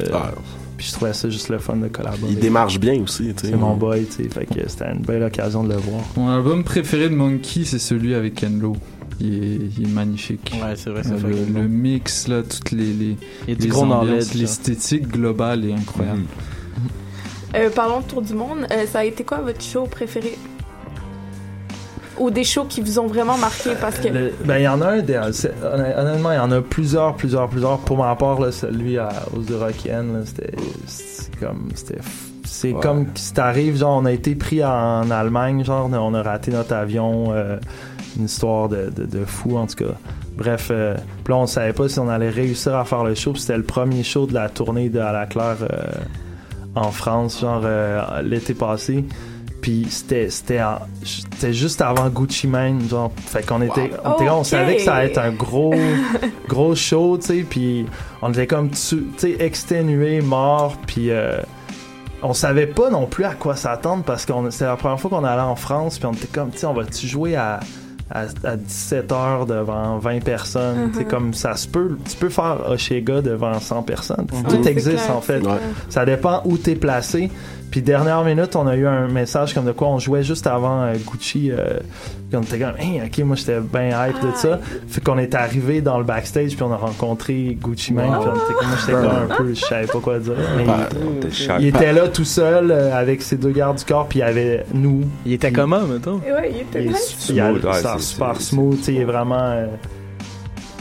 Puis je trouvais ça juste le fun de collaborer. Il démarche bien aussi, tu sais. C'est mon boy, tu sais. Fait que c'était une belle occasion de le voir. Mon album préféré de Monkey, c'est celui avec Ken Lo. Il est, il est magnifique. Ouais, c'est vrai, c'est Euh, le, le mix, là, toutes les, les, ambiances, l'esthétique globale est incroyable. Euh, parlons de Tour du Monde. Euh, ça a été quoi votre show préféré? Ou des shows qui vous ont vraiment marqué? Parce que. Le- ben, il y en a un, des- honnêtement, il y en a plusieurs, plusieurs, plusieurs. Pour ma part, là, celui à, aux Eurocaines, là, c'était, c'est comme, c'était, c'est Ouais. comme si t'arrives, genre, on a été pris en Allemagne, genre, on a raté notre avion, euh, une histoire de, de, de fou, en tout cas. Bref, euh, puis là, on savait pas si on allait réussir à faire le show, puis c'était le premier show de la tournée de À la Claire euh, en France, genre, euh, l'été passé. Puis c'était c'était juste avant Gucci Mane genre fait qu'on était on, était- on Ok. savait que ça allait être un gros gros show tu sais puis on était comme tu tu sais exténué mort puis euh, on savait pas non plus à quoi s'attendre parce que c'était la première fois qu'on allait en France puis on était comme tu sais on va-tu jouer à à, 17 heures devant 20 personnes, tu sais, Mhm. comme ça se peut, tu peux faire Oshéga devant 100 personnes. Mhm. Tout c'est existe clair, en fait. c'est. Ça dépend où t'es placé. Puis dernière minute, on a eu un message comme de quoi on jouait juste avant euh, Gucci. Euh, puis on était comme, hey, ok, moi j'étais bien hype de ça. Fait qu'on est arrivé dans le backstage puis on a rencontré Gucci Mane. Puis on était comme, moi j'étais comme un peu, je savais pas quoi dire. Mais Bah, il- était là tout seul euh, avec ses deux gardes du corps puis il y avait nous. Il était comment, mettons? Ouais, il était Il est il a- ouais, super smooth, tu sais, il est vraiment.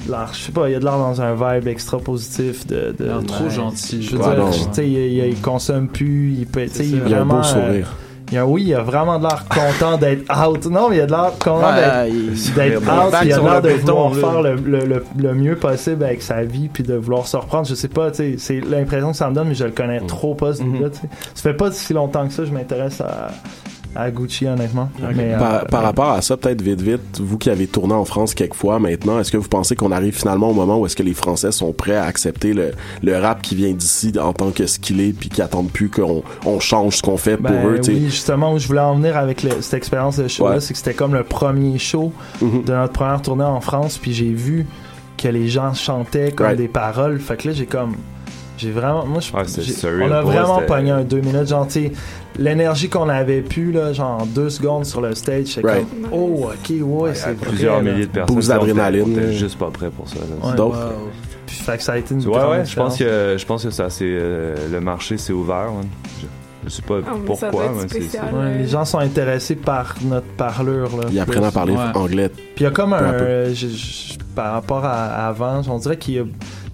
Je sais pas, il y a de l'air dans un vibe extra positif de. de l'air trop ouais, gentil. Je veux Ouais, dire, non. tu sais, il, il- il consomme plus, il peut, il, a un beau sourire. euh, il a, oui, il a vraiment de l'air content d'être out. Non, mais il a de l'air content Ouais, d'être il- out, il a sur l'air de vouloir là. faire le, le, le, le mieux possible avec sa vie, puis de vouloir se reprendre. Je sais pas, tu sais, c'est l'impression que ça me donne, mais je le connais Mm. trop pas, ce gars, tu sais. Ça fait pas si longtemps que ça, je m'intéresse à, à Gucci, honnêtement. Mais, par, euh, par rapport à ça, peut-être vite vite, vous qui avez tourné en France quelques fois maintenant, est-ce que vous pensez qu'on arrive finalement au moment où est-ce que les Français sont prêts à accepter le, le rap qui vient d'ici en tant que skillé puis qui attendent plus qu'on on change ce qu'on fait pour Ben eux, oui, justement, où je voulais en venir avec le- cette expérience de show-là, Ouais. c'est que c'était comme le premier show Mhm. de notre première tournée en France, puis j'ai vu que les gens chantaient comme Right. des paroles. Fait que là, j'ai comme. J'ai vraiment. Moi, je, Ouais, j'ai- surreal on a vraiment pogné un deux minutes. Genre, l'énergie qu'on avait pu, là, genre en deux secondes sur le stage, c'est Right. comme. Oh, ok, ouais, y c'est vrai, plusieurs là. milliers de personnes. Boost d'adrénaline, on était là. juste pas prêt pour ça. là. Ouais. Donc, Puis, fait que ça a été une Ouais, ouais, je pense que, je pense que ça, c'est, euh, le marché s'est ouvert. man. Je, je sais pas Ah, pourquoi, mais c'est- Ouais, les gens sont intéressés par notre parlure. Là, Ils apprennent à parler Ouais. anglais. Puis il y a comme un. peu. je- je- par rapport à, à avant, on dirait qu'il y a.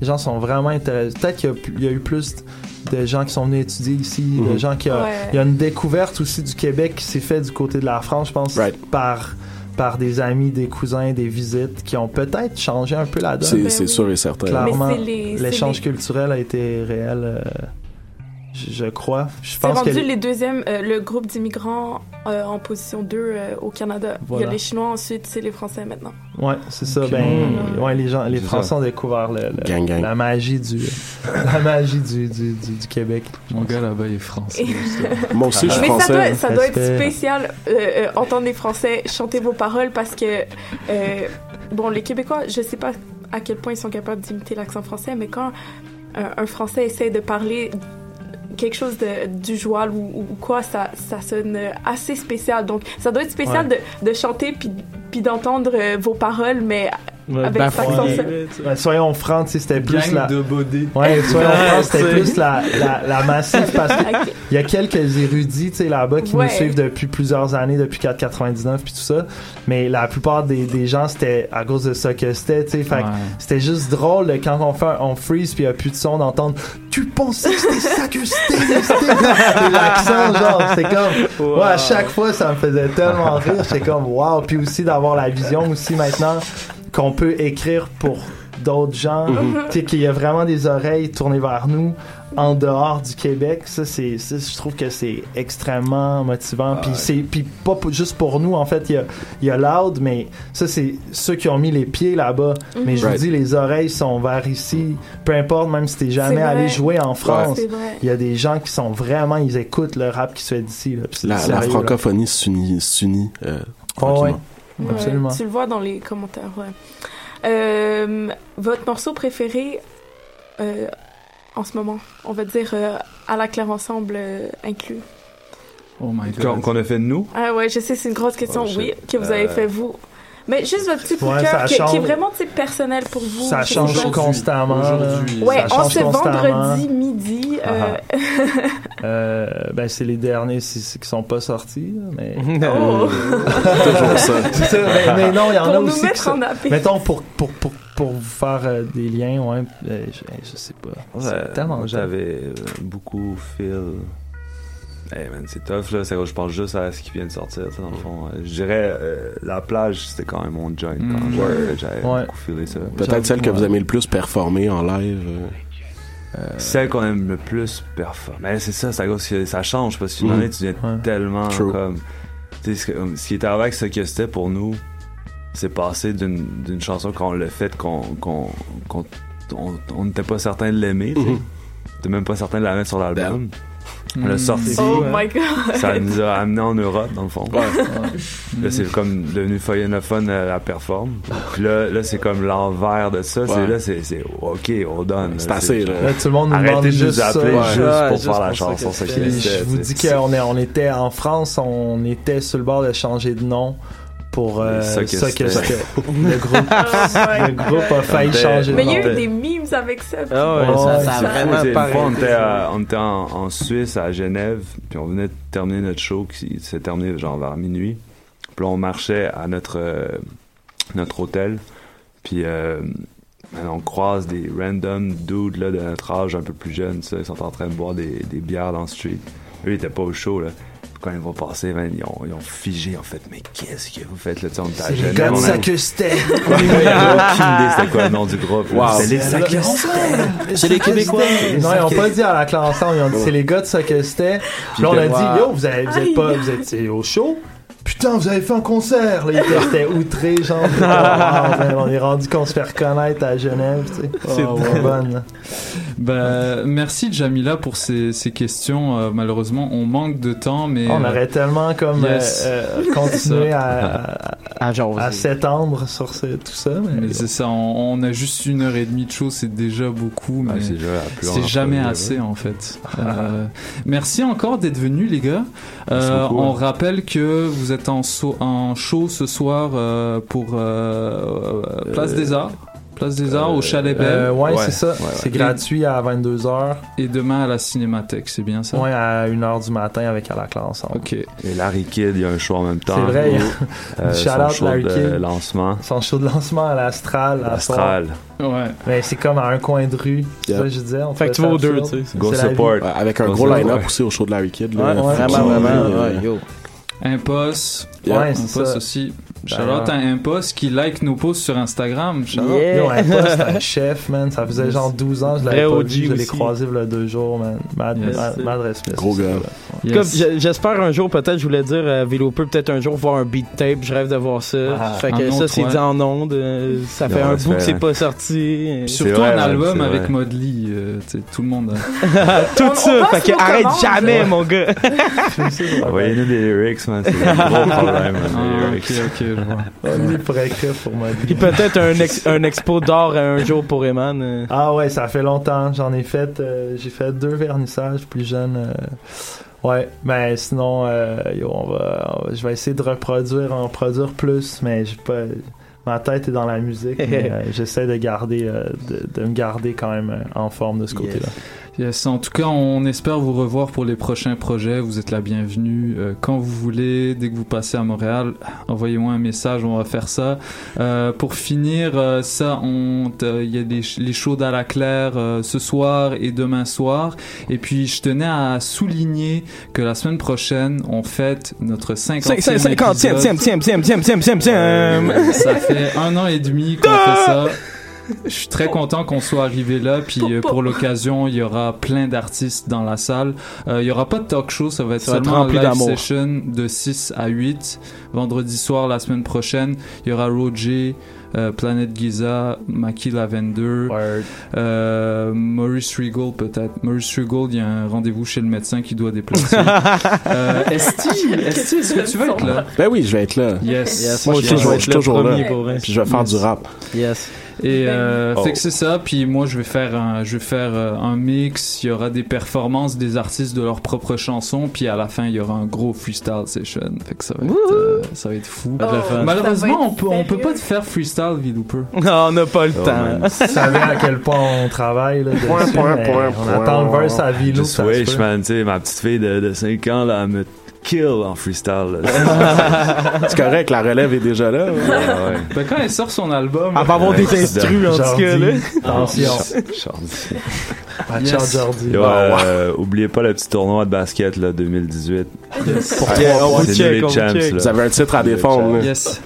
Les gens sont vraiment intéressés. Peut-être qu'il y a y, eu plus de gens qui sont venus étudier ici, de Mhm. gens qui. a- Ouais. Il y a une découverte aussi du Québec qui s'est faite du côté de la France, je pense, Right. par par des amis, des cousins, des visites qui ont peut-être changé un peu la donne. C'est Ben oui. sûr et certain. Clairement, l'échange les- culturel a été réel, euh, je, je crois. Je C'est pense que rendu les deuxièmes, euh, le groupe d'immigrants euh, en position 2 euh, au Canada. Il y a les Chinois ensuite, c'est les Français maintenant. Ouais, c'est ça. Ben, Mm. ouais, les gens, les Français ça. ont découvert le, le- Gang, gang. la magie du, la magie du, du, du, du Québec. Mon gars là-bas il est français. Moi aussi, je suis Mais ça français. doit, ça doit être spécial euh, euh, entendre les Français chanter vos paroles parce que, euh, bon, les Québécois, je sais pas à quel point ils sont capables d'imiter l'accent français, mais quand un, un Français essaie de parler quelque chose de, du joual ou, ou quoi, ça, ça sonne assez spécial. Donc, ça doit être spécial de, de chanter puis, puis d'entendre euh, vos paroles, mais avec sais. Ouais, soyons francs, tu sais, c'était plus la. de bodés. Ouais, soyons Ouais, francs, c'était c'est- plus la, la, la massive parce qu'il Ok. y a quelques érudits, tu sais, là-bas qui Ouais. nous suivent depuis plusieurs années, depuis 4,99 puis tout ça. Mais la plupart des, des gens, c'était à cause de ça que c'était, tu sais. Fait que Ouais. c'était juste drôle quand on fait un- on freeze puis il y a plus de son d'entendre tu pensais que c'était ça que c'était c'était l'accent genre c'est comme ouais, à chaque fois ça me faisait tellement rire j'étais comme wow puis aussi d'avoir la vision aussi maintenant qu'on peut écrire pour d'autres gens. Tu sais qu'il y a vraiment des oreilles tournées vers nous en dehors du Québec. Ça c'est je trouve que c'est extrêmement motivant. Puis c'est puis pas juste pour nous en fait. Il y a il y a Loud mais ça c'est ceux qui ont mis les pieds là-bas. Mais je vous dis les oreilles sont vers ici. Peu importe même si t'es jamais allé jouer en France il y a des gens qui sont vraiment ils écoutent le rap qui se fait d'ici La, la francophonie s'unit, s'unit euh, Oh, ouais. Tranquillement. Ouais, absolument tu le vois dans les commentaires, ouais. Euh, votre morceau préféré euh, en ce moment, on va dire euh, à la claire ensemble euh, inclus. Oh my Qu'on god. qu'on a fait de nous? Ah ouais, je sais, c'est une grosse question, Oh, shit. oui, que vous avez Euh, fait vous. Mais juste votre petit coup de cœur qui, est vraiment tu sais, personnel pour vous. ça change constamment. Aujourd'hui. Ouais, ça en change ce constamment. vendredi midi, euh, Euh, ben c'est les derniers qui sont pas sortis, mais Oh. Toujours ça. Mais, mais non, il y en Pour a aussi. qui sont- en appétit. Mettons pour pour pour pour vous faire euh, des liens, ouais. euh, je, je sais pas. Ouais, C'est tellement j'avais euh, beaucoup Phil. Hey man, c'est tough là. C'est- Je pense juste à ce qui vient de sortir, dans le fond. Je dirais euh, la plage, c'était quand même mon joint. Mm. Quand j'avais Ouais. beaucoup feelé ça. Peut-être celle que vous aimez le plus performer en live. euh. Celle qu'on aime le plus performer. Mais c'est ça, ça, ça, change parce qu'une année, tu viens tellement True. comme. Tu sais, ce ce qui était avec ce que c'était pour nous, c'est passé d'une chanson qu'on l'a faite, qu'on. on n'était pas certain de l'aimer. T'es même pas certain de la mettre sur l'album. On l'a Mm. sorti. Oh my God. Ça nous a amené en Europe, dans le fond. Là, c'est comme devenu foyenophone à la performe. Puis là, là c'est comme l'envers de ça. C'est Ouais. là, c'est c'est OK, on donne. C'est assez, là. Là, tout le monde nous Arrêtez demande de nous juste appeler Ouais. juste Ouais, pour juste faire la chanson. Je vous dis qu'on est, on était en France, on était sur le bord de changer de nom pour euh, Ça que c'était. Le groupe, Oh le groupe a failli changer de Mais il y a eu des memes avec ça. puis- Ah ça, ça a vraiment une fois, on était, à- on était en, en Suisse, à Genève, puis on venait de terminer notre show qui s'est terminé genre vers minuit. Puis là, on marchait à notre, euh, notre hôtel, puis euh, on croise des random dudes là, de notre âge un peu plus jeunes, ça, ils sont en train de boire des, des bières dans le street. Eux, ils étaient pas au show, là. Quand ils vont passer, ils, ont, ils ont figé, en fait, mais qu'est-ce que vous faites là? Tu sais, on était à C'est les Genève, gars de on a- Sacristain. Ouais, il y avait aucune idée c'était quoi le nom du groupe. Wow. C'était les C'est Sacristain. C'est les Québécois. Non, ils ont pas dit à la classe ensemble, ils ont dit c'est les gars de Sacristain. Puis là, on a dit yo, vous êtes pas, vous êtes c'est au show. Putain, vous avez fait un concert! Là, ils étaient- c'était outré, genre. Wow, man, on est rendu qu'on se fait reconnaître à Genève, tu sais. C'est Oh, bonne. Ben, merci Jamila pour ces, ces questions. Euh, malheureusement, on manque de temps, mais On euh, aurait tellement comme yes. euh, euh, continué à, À à, à s'étendre sur ce- tout ça. Mais, Mais c'est ça, on, on a juste une heure et demie de show, c'est déjà beaucoup, mais Ouais, c'est jamais assez en fait. Euh, merci encore d'être venus les gars. Euh, on hein. rappelle que vous êtes en, so- en show ce soir euh, pour euh, euh, Place des Arts. Place des Arts au Chalet Belle. Ouais, Ouais, c'est ça. ouais, C'est gratuit à 22h. Et demain à la Cinémathèque, c'est bien ça? Ouais, à 1h du matin avec à la classe ensemble. Ok. Et Larry Kidd, il y a un show en même temps. C'est vrai, a- Euh, Shout son out show Larry de Kidd. lancement. Son show de lancement à l'Astral. à soir. Astral. Ouais. Mais c'est comme à un coin de rue. C'est ça que je disais. on Fait que tu vas aux deux, tu sais. Go support. Avec un Go gros line-up aussi au show de Larry Kidd. là. Ouais, Vraiment, vraiment, ouais, yo. Impost. Yeah. Ouais, c'est Impost ça. aussi. D'ailleurs. Shout-out à Impost qui like nos posts sur Instagram. Shout-out. Yeah. Yo, un poste, un chef, man. Ça faisait genre 12 ans, je l'avais pas OG vu. Je l'ai croisé il y a deux jours, man. Mad, Yes. mad, mad respect. Gros gars. Yes. J'espère un jour, peut-être, je voulais dire, euh, Vélo peut peut-être un jour voir un beat tape. Je rêve de voir ça. Ah, fait que ça, c'est dit en ondes. euh, ça fait un bout que c'est hein. pas sorti. Surtout vrai, un album avec vrai. Modley. euh, tout le monde. a- Tout On- on ça. passe Fait que nos arrête jamais, mon gars. Envoyez-nous des lyrics, man. C'est Ah, ok, ok, je vois. On est pour écrire pour moi. Puis peut-être un, ex- un expo d'or un jour pour Eman. euh. Ah ouais, ça fait longtemps. J'en ai fait. euh, J'ai fait deux vernissages plus jeunes. euh, ouais, mais sinon, euh, yo, on va, on va- je vais essayer de reproduire, en produire plus, mais j'ai pas. Ma tête est dans la musique, mais euh, j'essaie de garder, euh, de, de me garder quand même euh, en forme de ce Yes. côté-là. Yes, en tout cas, on espère vous revoir pour les prochains projets. Vous êtes la bienvenue euh, quand vous voulez. Dès que vous passez à Montréal, envoyez-moi un message, on va faire ça. Euh, pour finir, euh, ça, on, euh, il y a des, les shows d'à la claire euh, ce soir et demain soir. Et puis, je tenais à souligner que la semaine prochaine, on fête notre 50e 50, tiens, tiens, tiens, tiens, tiens, tiens, tiens, tiens. Euh, ça fait un an et demi qu'on fait ça. Je suis très content qu'on soit arrivé là. Puis euh, pour l'occasion, il y aura plein d'artistes dans la salle. Euh, il y aura pas de talk show, ça va être Ça va être seulement un rempli live d'amour. session de 6 à 8. Vendredi soir, la semaine prochaine, il y aura Roger, euh, Planet Giza, Maki Lavender, euh, Maurice Regal peut-être. Maurice Regal, il y a un rendez-vous chez le médecin qui doit déplacer. euh, Esti, Esti, est-ce que tu vas être là? Ben oui, je vais être là. Yes. Yes, Moi aussi, je vais être le toujours premier là. Puis je vais faire Yes. du rap. Yes. Et euh, Oh. fait que c'est ça. Puis moi, je vais faire un, je vais faire euh, un mix. Il y aura des performances des artistes de leurs propres chansons. Puis à la fin, il y aura un gros freestyle session. Fait que ça va être, euh, ça va être fou. Être fun. Malheureusement, on peut, on peut pas te faire freestyle, V-Looper. Non, on n'a pas le Oh, temps. Vous savez à quel point on travaille là, Point, point, point, on point. attend le verse à Vilo. Wish, peut. man. Tu sais, ma petite fille de, de 5 ans, là, elle me kill en freestyle. C'est correct, la relève est déjà là. Ouais, ouais. Ben, quand elle sort son album. Elle va avoir des instrus, en tout cas, là. Attention. Ah, Yes. Jordi. Yo, euh, oubliez pas le petit tournoi de basket là, 2018. Pour on vous check, on vous champs, avez un titre à défendre. Yes.